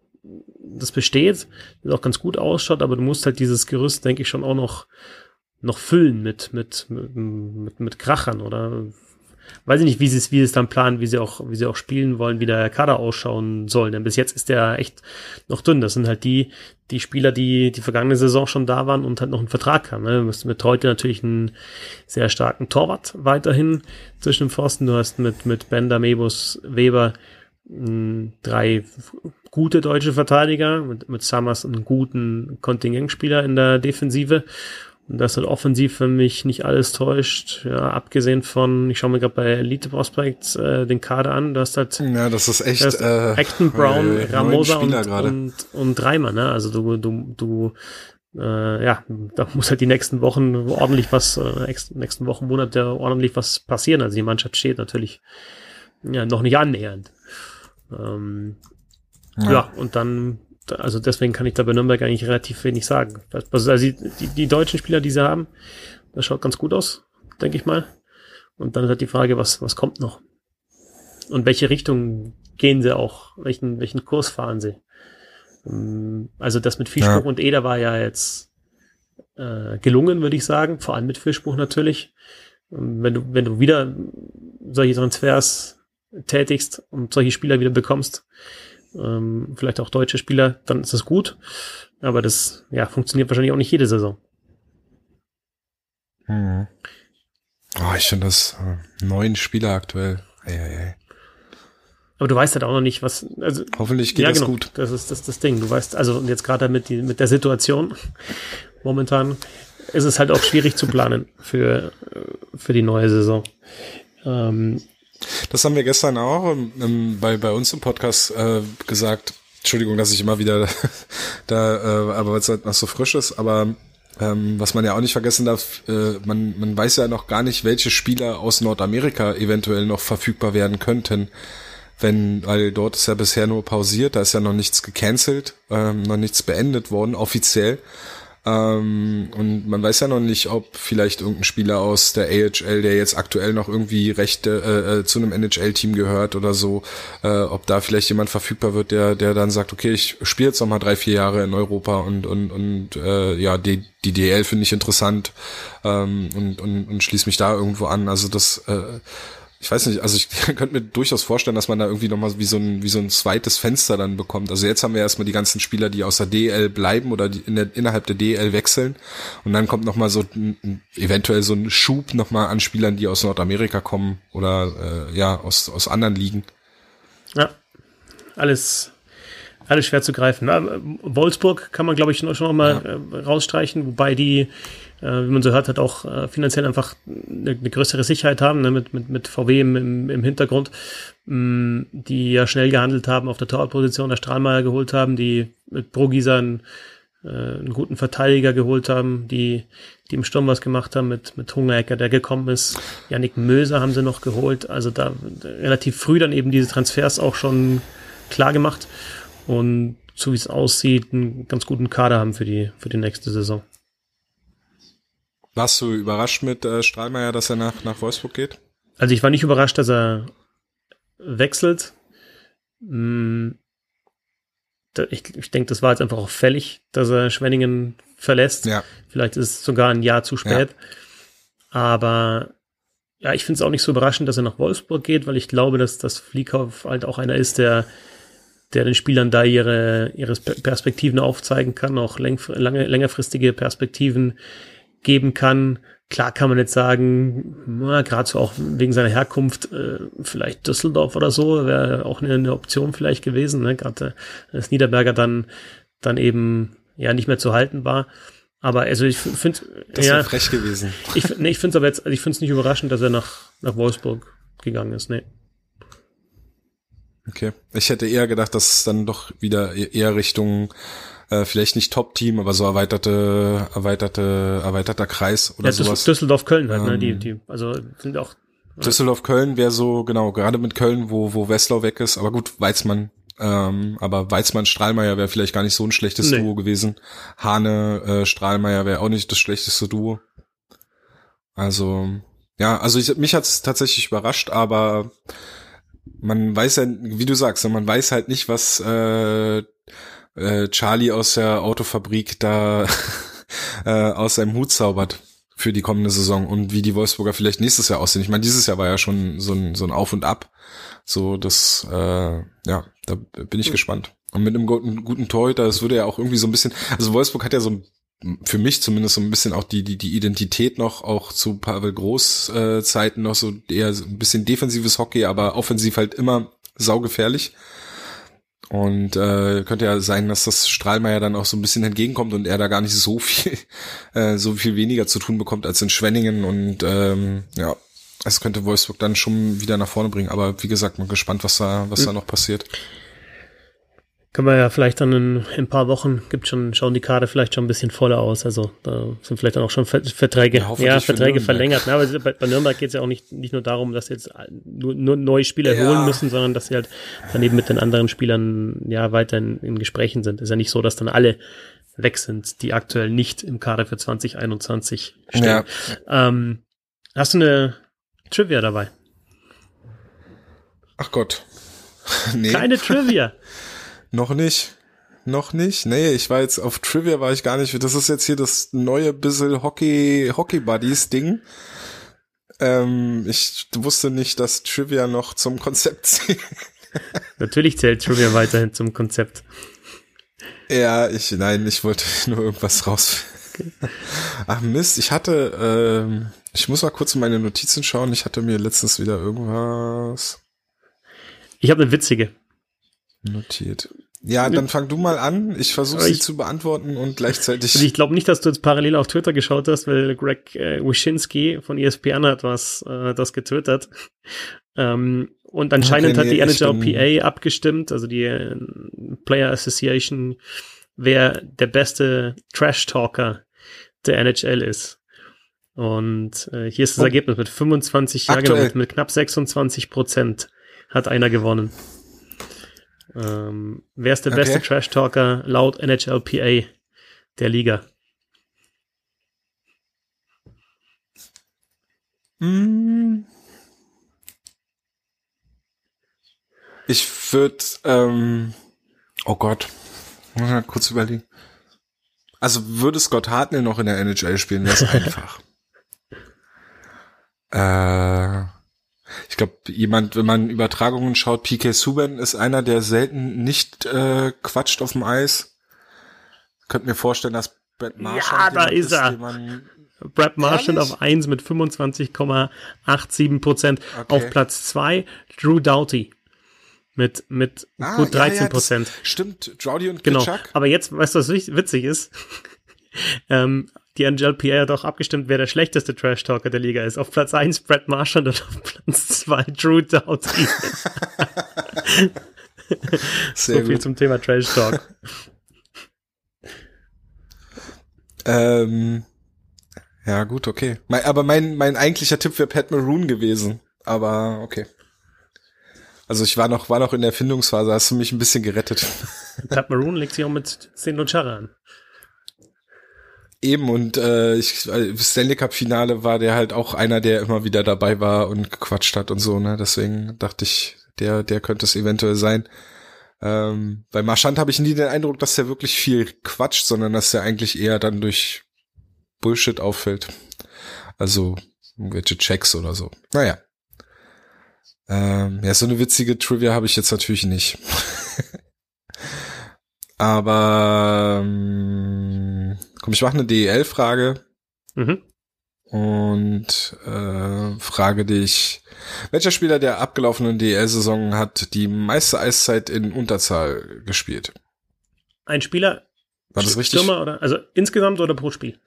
das besteht, das auch ganz gut ausschaut, aber du musst halt dieses Gerüst, denke ich, schon auch noch noch füllen mit mit mit, mit, mit Krachern oder weiß ich nicht, wie sie es, wie sie es dann planen, wie sie auch, wie sie auch spielen wollen, wie der Kader ausschauen soll. Denn bis jetzt ist der echt noch dünn. Das sind halt die, die Spieler, die die vergangene Saison schon da waren und halt noch einen Vertrag haben. Ne? Du mit heute natürlich einen sehr starken Torwart weiterhin zwischen den Pfosten. Du hast mit, mit Bender, Mebus, Weber mh, drei gute deutsche Verteidiger, mit, mit Summers einen guten Kontingentspieler in der Defensive das hat offensiv für mich nicht alles täuscht. Ja, abgesehen von, ich schaue mir gerade bei Elite Prospects äh, den Kader an, du hast halt
ja, das ist echt
äh, Acton Brown, äh, Ramosa und, und, und Dreimann, ne? Also du, du, du äh, ja, da muss halt die nächsten Wochen ordentlich was, äh, nächsten Wochen, Monate ordentlich was passieren. Also die Mannschaft steht natürlich ja noch nicht annähernd. Ähm, ja. ja, und dann also deswegen kann ich da bei Nürnberg eigentlich relativ wenig sagen. Also die, die, die deutschen Spieler, die sie haben, das schaut ganz gut aus, denke ich mal. Und dann ist halt die Frage, was, was kommt noch? Und welche Richtung gehen sie auch? Welchen, welchen Kurs fahren sie? Ähm, also das mit Fischbuch ja. und Eder war ja jetzt äh, gelungen, würde ich sagen. Vor allem mit Fischbuch natürlich. Ähm, wenn du, wenn du wieder solche Transfers tätigst und solche Spieler wieder bekommst, ähm, vielleicht auch deutsche Spieler, dann ist das gut. Aber das ja, funktioniert wahrscheinlich auch nicht jede Saison.
Hm. Oh, ich finde das äh, neun Spieler aktuell. Ei, ei, ei.
Aber du weißt halt auch noch nicht, was. Also,
Hoffentlich geht ja, das genau, gut.
Das ist das, das Ding. Du weißt, also jetzt gerade mit, die, mit der Situation momentan ist es halt auch schwierig zu planen für, für die neue Saison. Ähm,
das haben wir gestern auch ähm, bei, bei uns im Podcast äh, gesagt. Entschuldigung, dass ich immer wieder da, äh, aber weil es halt noch so frisch ist, aber ähm, was man ja auch nicht vergessen darf, äh, man, man weiß ja noch gar nicht, welche Spieler aus Nordamerika eventuell noch verfügbar werden könnten. Wenn, weil dort ist ja bisher nur pausiert, da ist ja noch nichts gecancelt, ähm, noch nichts beendet worden, offiziell. Ähm, und man weiß ja noch nicht, ob vielleicht irgendein Spieler aus der AHL, der jetzt aktuell noch irgendwie Rechte äh, äh zu einem NHL-Team gehört oder so, äh, ob da vielleicht jemand verfügbar wird, der, der dann sagt, okay, ich spiele jetzt noch mal drei, vier Jahre in Europa und, und, und äh, ja, die, die DL finde ich interessant ähm, und, und, und schließe mich da irgendwo an. Also das äh, ich weiß nicht, also ich könnte mir durchaus vorstellen, dass man da irgendwie nochmal wie so ein, wie so ein zweites Fenster dann bekommt. Also jetzt haben wir erstmal die ganzen Spieler, die aus der DL bleiben oder die in der, innerhalb der DL wechseln. Und dann kommt nochmal so ein, eventuell so ein Schub nochmal an Spielern, die aus Nordamerika kommen oder äh, ja, aus, aus anderen Ligen.
Ja, alles, alles schwer zu greifen. Na, Wolfsburg kann man, glaube ich, schon noch mal ja. äh, rausstreichen, wobei die äh, wie man so hört, hat auch äh, finanziell einfach eine, eine größere Sicherheit haben, ne, mit, mit, mit VW im, im, im Hintergrund, mh, mm, die ja schnell gehandelt haben, auf der Torwartposition der Strahlmeier geholt haben, die mit Brogisa einen, äh, einen guten Verteidiger geholt haben, die, die im Sturm was gemacht haben mit, mit Hungerecker, der gekommen ist. Yannick Möser haben sie noch geholt. Also da relativ früh dann eben diese Transfers auch schon klar gemacht und so wie es aussieht, einen ganz guten Kader haben für die, für die nächste Saison.
Warst du überrascht mit äh, Strahlmeier, dass er nach, nach Wolfsburg geht?
Also ich war nicht überrascht, dass er wechselt. Hm, ich, ich denke, das war jetzt einfach auch fällig, dass er Schwenningen verlässt. Ja. Vielleicht ist es sogar ein Jahr zu spät. Ja. Aber ja, ich finde es auch nicht so überraschend, dass er nach Wolfsburg geht, weil ich glaube, dass das Fliehkauf halt auch einer ist, der, der den Spielern da ihre, ihre Perspektiven aufzeigen kann, auch läng, lange, längerfristige Perspektiven geben kann. Klar kann man jetzt sagen, gerade so auch wegen seiner Herkunft, äh, vielleicht Düsseldorf oder so, wäre auch eine, eine, Option vielleicht gewesen, ne? gerade äh, dass Niederberger dann, dann eben ja nicht mehr zu halten war. Aber also ich finde
das ja frech gewesen.
Ich, nee, ich finde es aber jetzt, also ich finde es nicht überraschend, dass er nach, nach Wolfsburg gegangen ist. Nee.
Okay. Ich hätte eher gedacht, dass es dann doch wieder e-, eher Richtung äh, vielleicht nicht Top-Team, aber so erweiterte, erweiterte, erweiterter Kreis oder ja, sowas.
Düsseldorf-Köln halt, ähm, ne? Die, ähm, die, also sind auch.
Düsseldorf-Köln wäre so, genau, gerade mit Köln, wo, wo Wesslau weg ist, aber gut, Weizmann, ähm, aber Weizmann Strahlmeier wäre vielleicht gar nicht so ein schlechtes nee. Duo gewesen. Hane äh, Strahlmeier wäre auch nicht das schlechteste Duo. Also ja, also ich, mich hat's tatsächlich überrascht, aber man weiß ja, wie du sagst, man weiß halt nicht, was äh, äh, Charlie aus der Autofabrik da äh, aus seinem Hut zaubert für die kommende Saison und wie die Wolfsburger vielleicht nächstes Jahr aussehen. Ich meine, dieses Jahr war ja schon so ein, so ein Auf und Ab. So, das, äh, ja, da bin ich mhm. gespannt. Und mit einem guten, guten Torhüter, das würde ja auch irgendwie so ein bisschen, also Wolfsburg hat ja so für mich zumindest so ein bisschen auch die, die, die Identität noch, auch zu Pavel Groß äh, Zeiten noch so eher so ein bisschen defensives Hockey, aber offensiv halt immer saugefährlich. Und äh, könnte ja sein, dass das Strahlmeier dann auch so ein bisschen entgegenkommt und er da gar nicht so viel, äh, so viel weniger zu tun bekommt als in Schwenningen. Und ähm, ja, es könnte Wolfsburg dann schon wieder nach vorne bringen. Aber wie gesagt, mal gespannt, was da, was mhm. da noch passiert.
Können wir ja vielleicht dann in, in, ein paar Wochen, gibt schon, schauen die Karte vielleicht schon ein bisschen voller aus. Also da sind vielleicht dann auch schon Verträge, ja, ja Verträge verlängert. Na, aber bei, Nürnberg geht es ja auch nicht, nicht nur darum, dass sie jetzt nur, nur neue Spieler ja. holen müssen, sondern dass sie halt daneben mit den anderen Spielern ja weiter in, in Gesprächen sind. Ist ja nicht so, dass dann alle weg sind, die aktuell nicht im Kader für 2021 stehen. Ja. Ähm, hast du eine Trivia dabei?
Ach Gott.
nee. Keine Trivia.
Noch nicht. Noch nicht? Nee, ich war jetzt auf Trivia war ich gar nicht. Das ist jetzt hier das neue bisschen Hockey, Hockey Buddies Ding. Ähm, ich wusste nicht, dass Trivia noch zum Konzept zählt.
Natürlich zählt Trivia weiterhin zum Konzept.
Ja, ich, nein, ich wollte nur irgendwas raus. Ach Mist, ich hatte, ähm, ich muss mal kurz in meine Notizen schauen. Ich hatte mir letztens wieder irgendwas.
Ich habe eine witzige
notiert. Ja, dann fang du mal an. Ich versuche sie zu beantworten und gleichzeitig.
Also ich glaube nicht, dass du jetzt parallel auf Twitter geschaut hast, weil Greg äh, Wyszynski von ESPN hat was äh, das getwittert. Ähm, und anscheinend okay, nee, hat die NHLPA abgestimmt, also die äh, Player Association, wer der beste Trash Talker der NHL ist. Und äh, hier ist das oh. Ergebnis mit 25, ja genau, mit, mit knapp 26 Prozent hat einer gewonnen. Ähm, wer ist der okay. beste Trash Talker laut NHLPA der Liga?
Hm. Ich würde, ähm, oh Gott, mal kurz überlegen. Also würde Scott Hartnell noch in der NHL spielen, wäre es einfach. äh, Ich glaube, jemand, wenn man Übertragungen schaut, PK Subban ist einer, der selten nicht äh, quatscht auf dem Eis. Könnt mir vorstellen, dass Brad Marchand
ja, da ist er. Brad Marchand Ehrlich? auf 1 mit 25,87 Prozent. Okay. Auf Platz 2 Drew Doughty mit, mit ah, gut 13 Prozent. Ja,
ja, stimmt, Drowdy und
Genau, aber jetzt, weißt du, was witzig ist? ähm, die Angel Pierre auch abgestimmt, wer der schlechteste Trash-Talker der Liga ist. Auf Platz 1 Brad Marchand und auf Platz 2 Drew Doughty. so gut. viel zum Thema Trash-Talk.
ähm, ja, gut, okay. Mein, aber mein, mein eigentlicher Tipp wäre Pat Maroon gewesen. Aber okay. Also ich war noch, war noch in der Erfindungsphase, hast du mich ein bisschen gerettet.
Pat Maroon legt sich auch mit St. Lucia an.
Eben und äh, ich, äh, Stanley Cup Finale war der halt auch einer, der immer wieder dabei war und gequatscht hat und so, ne? Deswegen dachte ich, der, der könnte es eventuell sein. Ähm, bei Marchand habe ich nie den Eindruck, dass er wirklich viel quatscht, sondern dass er eigentlich eher dann durch Bullshit auffällt. Also irgendwelche Checks oder so. Naja. Ähm, ja, so eine witzige Trivia habe ich jetzt natürlich nicht. Aber ähm, komm, ich mache eine DEL-Frage. Mhm. Und äh, frage dich, welcher Spieler der abgelaufenen DEL-Saison hat die meiste Eiszeit in Unterzahl gespielt?
Ein Spieler?
War das richtig? Stürmer
oder also insgesamt oder pro Spiel?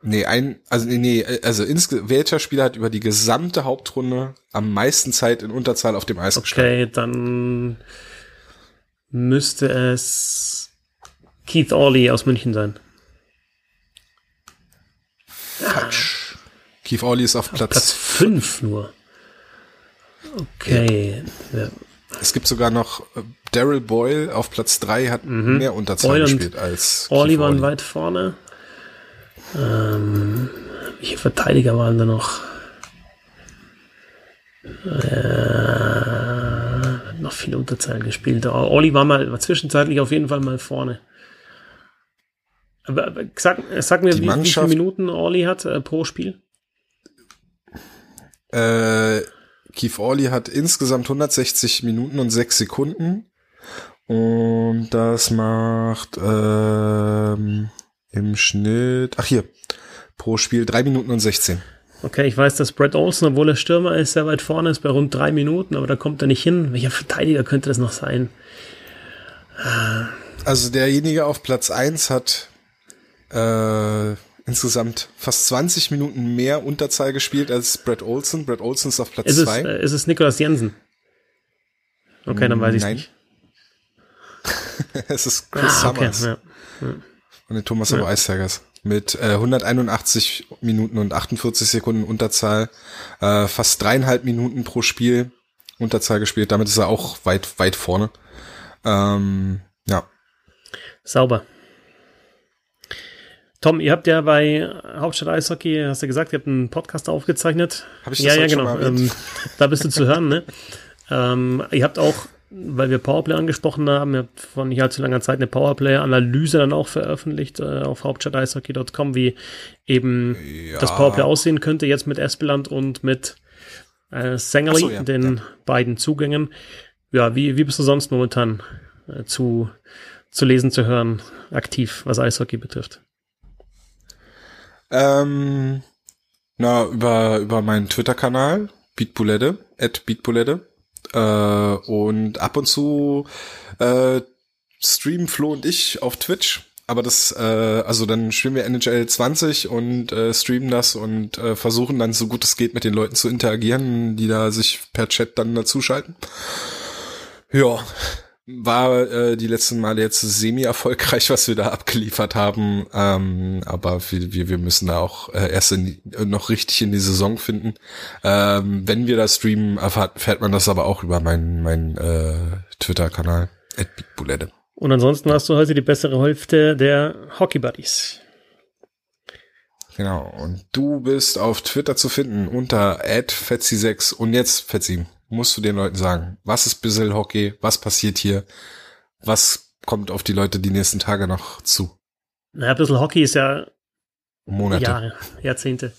Nee, ein, also nee, nee also ins, welcher Spieler hat über die gesamte Hauptrunde am meisten Zeit in Unterzahl auf dem Eis
okay, gestanden? Okay, dann müsste es Keith Orley aus München sein.
Falsch. Ah. Keith Orley ist auf, auf Platz,
Platz 5 nur. Okay. Ja.
Es gibt sogar noch äh, Daryl Boyle auf Platz 3 hat mhm. mehr Unterzahl Boyle gespielt als
Orley waren weit vorne. Ähm, welche Verteidiger waren da noch? Äh, noch viele Unterzahlen gespielt. Olli war mal war zwischenzeitlich auf jeden Fall mal vorne. Sag, sag mir, wie, wie, viele Minuten Olli hat äh, pro Spiel?
Äh, Keith Orley hat insgesamt 160 Minuten und 6 Sekunden. Und das macht ähm, im Schnitt, ach hier, pro Spiel drei Minuten und 16.
Okay, ich weiß, dass Brett Olsen, obwohl er Stürmer ist, sehr weit vorne ist bei rund drei Minuten, aber da kommt er nicht hin. Welcher Verteidiger könnte das noch sein?
Also derjenige auf Platz eins hat äh, insgesamt fast 20 Minuten mehr Unterzahl gespielt als Brett Olsen. Brett Olsen ist auf Platz
ist
zwei.
Es, äh, ist es Nikolaus Jensen? Okay, dann weiß ich nicht.
es ist Chris ah, okay, Summers. Ja. Ja von den Thomas ja. Ice Tigers. Mit äh, 181 Minuten und 48 Sekunden Unterzahl, äh, fast dreieinhalb Minuten pro Spiel Unterzahl gespielt. Damit ist er auch weit, weit vorne. Ähm, ja.
Sauber. Tom, ihr habt ja bei Hauptstadt Eishockey, hast du gesagt, ihr habt einen Podcast aufgezeichnet.
Hab ich das ja, ja, genau. Ähm,
da bist du zu hören, ne? Ähm, ihr habt auch weil wir Powerplay angesprochen haben, ihr habt vor nicht allzu langer Zeit eine Powerplay-Analyse dann auch veröffentlicht äh, auf hauptstadt-eishockey.com, wie eben ja. das Powerplay aussehen könnte, jetzt mit Espeland und mit äh, Sängerli, so, ja. den ja. beiden Zugängen. Ja, wie, wie bist du sonst momentan äh, zu, zu lesen, zu hören, aktiv, was Eishockey betrifft?
Ähm, na, über, über meinen Twitter-Kanal, Beatbulette, at Beatbulette. Äh, und ab und zu äh, streamen Flo und ich auf Twitch. Aber das, äh, also dann spielen wir NHL 20 und äh, streamen das und äh, versuchen dann so gut es geht mit den Leuten zu interagieren, die da sich per Chat dann dazuschalten. Ja, war äh, die letzten Male jetzt semi-erfolgreich, was wir da abgeliefert haben. Ähm, aber wir, wir müssen da auch äh, erst in, noch richtig in die Saison finden. Ähm, wenn wir da streamen, erfährt, erfährt man das aber auch über meinen mein, äh, Twitter-Kanal,
Bulette. Und ansonsten hast du heute die bessere Hälfte der Hockey Buddies.
Genau. Und du bist auf Twitter zu finden unter @fetzi6 und jetzt Fetzi musst du den Leuten sagen, was ist Bissel Hockey, was passiert hier, was kommt auf die Leute die nächsten Tage noch zu?
Naja, Bissel Hockey ist ja
Monate.
Jahre, Jahrzehnte.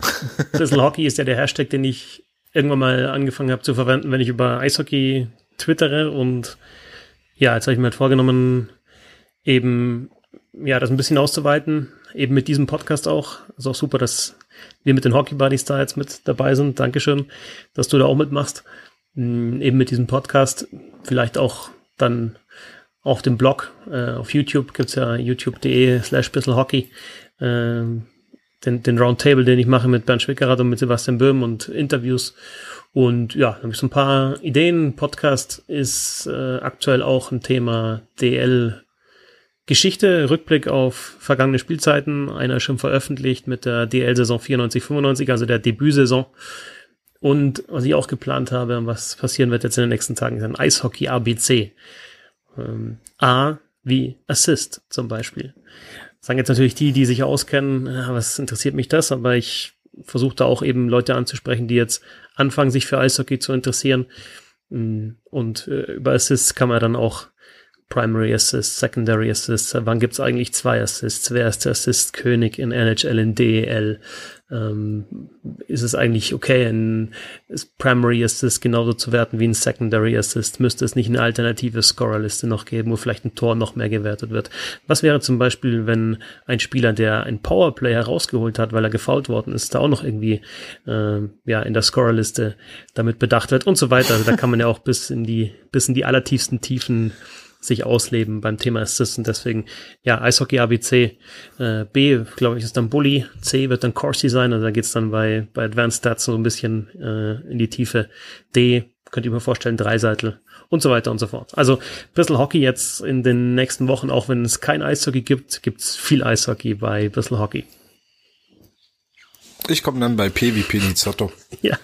Bissl Hockey ist ja der Hashtag, den ich irgendwann mal angefangen habe zu verwenden, wenn ich über Eishockey twittere und ja, jetzt habe ich mir halt vorgenommen, eben ja, das ein bisschen auszuweiten, eben mit diesem Podcast auch. Ist auch super, dass wir mit den Hockey Buddies da jetzt mit dabei sind. Dankeschön, dass du da auch mitmachst. Mm, eben mit diesem Podcast, vielleicht auch dann auf dem Blog, äh, auf YouTube gibt's ja youtube.de slash bisselhockey, äh, den, den Roundtable, den ich mache mit Bernd Schwickerath und mit Sebastian Böhm und Interviews. Und ja, habe ich so ein paar Ideen. Podcast ist äh, aktuell auch ein Thema DL Geschichte, Rückblick auf vergangene Spielzeiten. Einer schon veröffentlicht mit der DL-Saison 94-95, also der Debütsaison. Und was ich auch geplant habe, was passieren wird jetzt in den nächsten Tagen, ist ein Eishockey ABC. Ähm, A wie Assist zum Beispiel. sagen jetzt natürlich die, die sich auskennen, was interessiert mich das, aber ich versuche da auch eben Leute anzusprechen, die jetzt anfangen, sich für Eishockey zu interessieren. Mm, und äh, über Assists kann man dann auch Primary Assists, Secondary Assists, wann gibt's eigentlich zwei Assists, wer ist der Assist-König in NHL, in DEL, ähm, ist es eigentlich okay, ein Primary Assist genauso zu werten wie ein Secondary Assist, müsste es nicht eine alternative Scorerliste noch geben, wo vielleicht ein Tor noch mehr gewertet wird. Was wäre zum Beispiel, wenn ein Spieler, der ein Powerplay herausgeholt hat, weil er gefault worden ist, da auch noch irgendwie äh, ja in der Scorerliste damit bedacht wird und so weiter. Also da kann man ja auch bis in die bis in die allertiefsten Tiefen sich ausleben beim Thema Assistant. Deswegen, ja, Eishockey ABC. Äh, B, glaube ich, ist dann Bully. C wird dann Corsi sein. Also da geht's dann bei, bei Advanced Stats so ein bisschen äh, in die Tiefe. D, könnt ihr mir vorstellen, Dreiseitel und so weiter und so fort. Also Bristol Hockey jetzt in den nächsten Wochen, auch wenn es kein Eishockey gibt, gibt's viel Eishockey bei Bristol Hockey.
Ich komme dann bei P wie Pinizotto.
ja.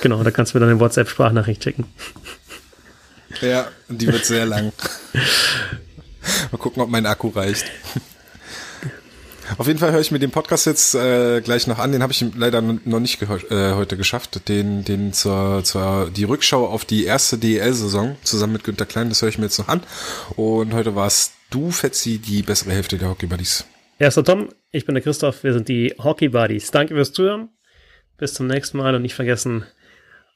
Genau, da kannst du mir dann eine WhatsApp-Sprachnachricht schicken.
Ja, die wird sehr lang. Mal gucken, ob mein Akku reicht. Auf jeden Fall höre ich mir den Podcast jetzt äh, gleich noch an. Den habe ich leider noch nicht äh, heute geschafft. Den, den zur, zur die Rückschau auf die erste DEL-Saison zusammen mit Günter Klein. Das höre ich mir jetzt noch an. Und heute warst du, Fetzi, die bessere Hälfte der Hockey Buddies.
Erster Tom, ich bin der Christoph. Wir sind die Hockey Buddies. Danke fürs Zuhören. Bis zum nächsten Mal und nicht vergessen,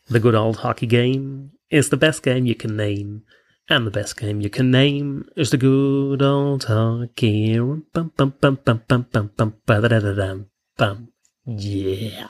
the good old hockey game is the best game you can name. And the best game you can name is the good old hockey. Bum, bum, bum, bum, bum, bum, bum, bum. Yeah.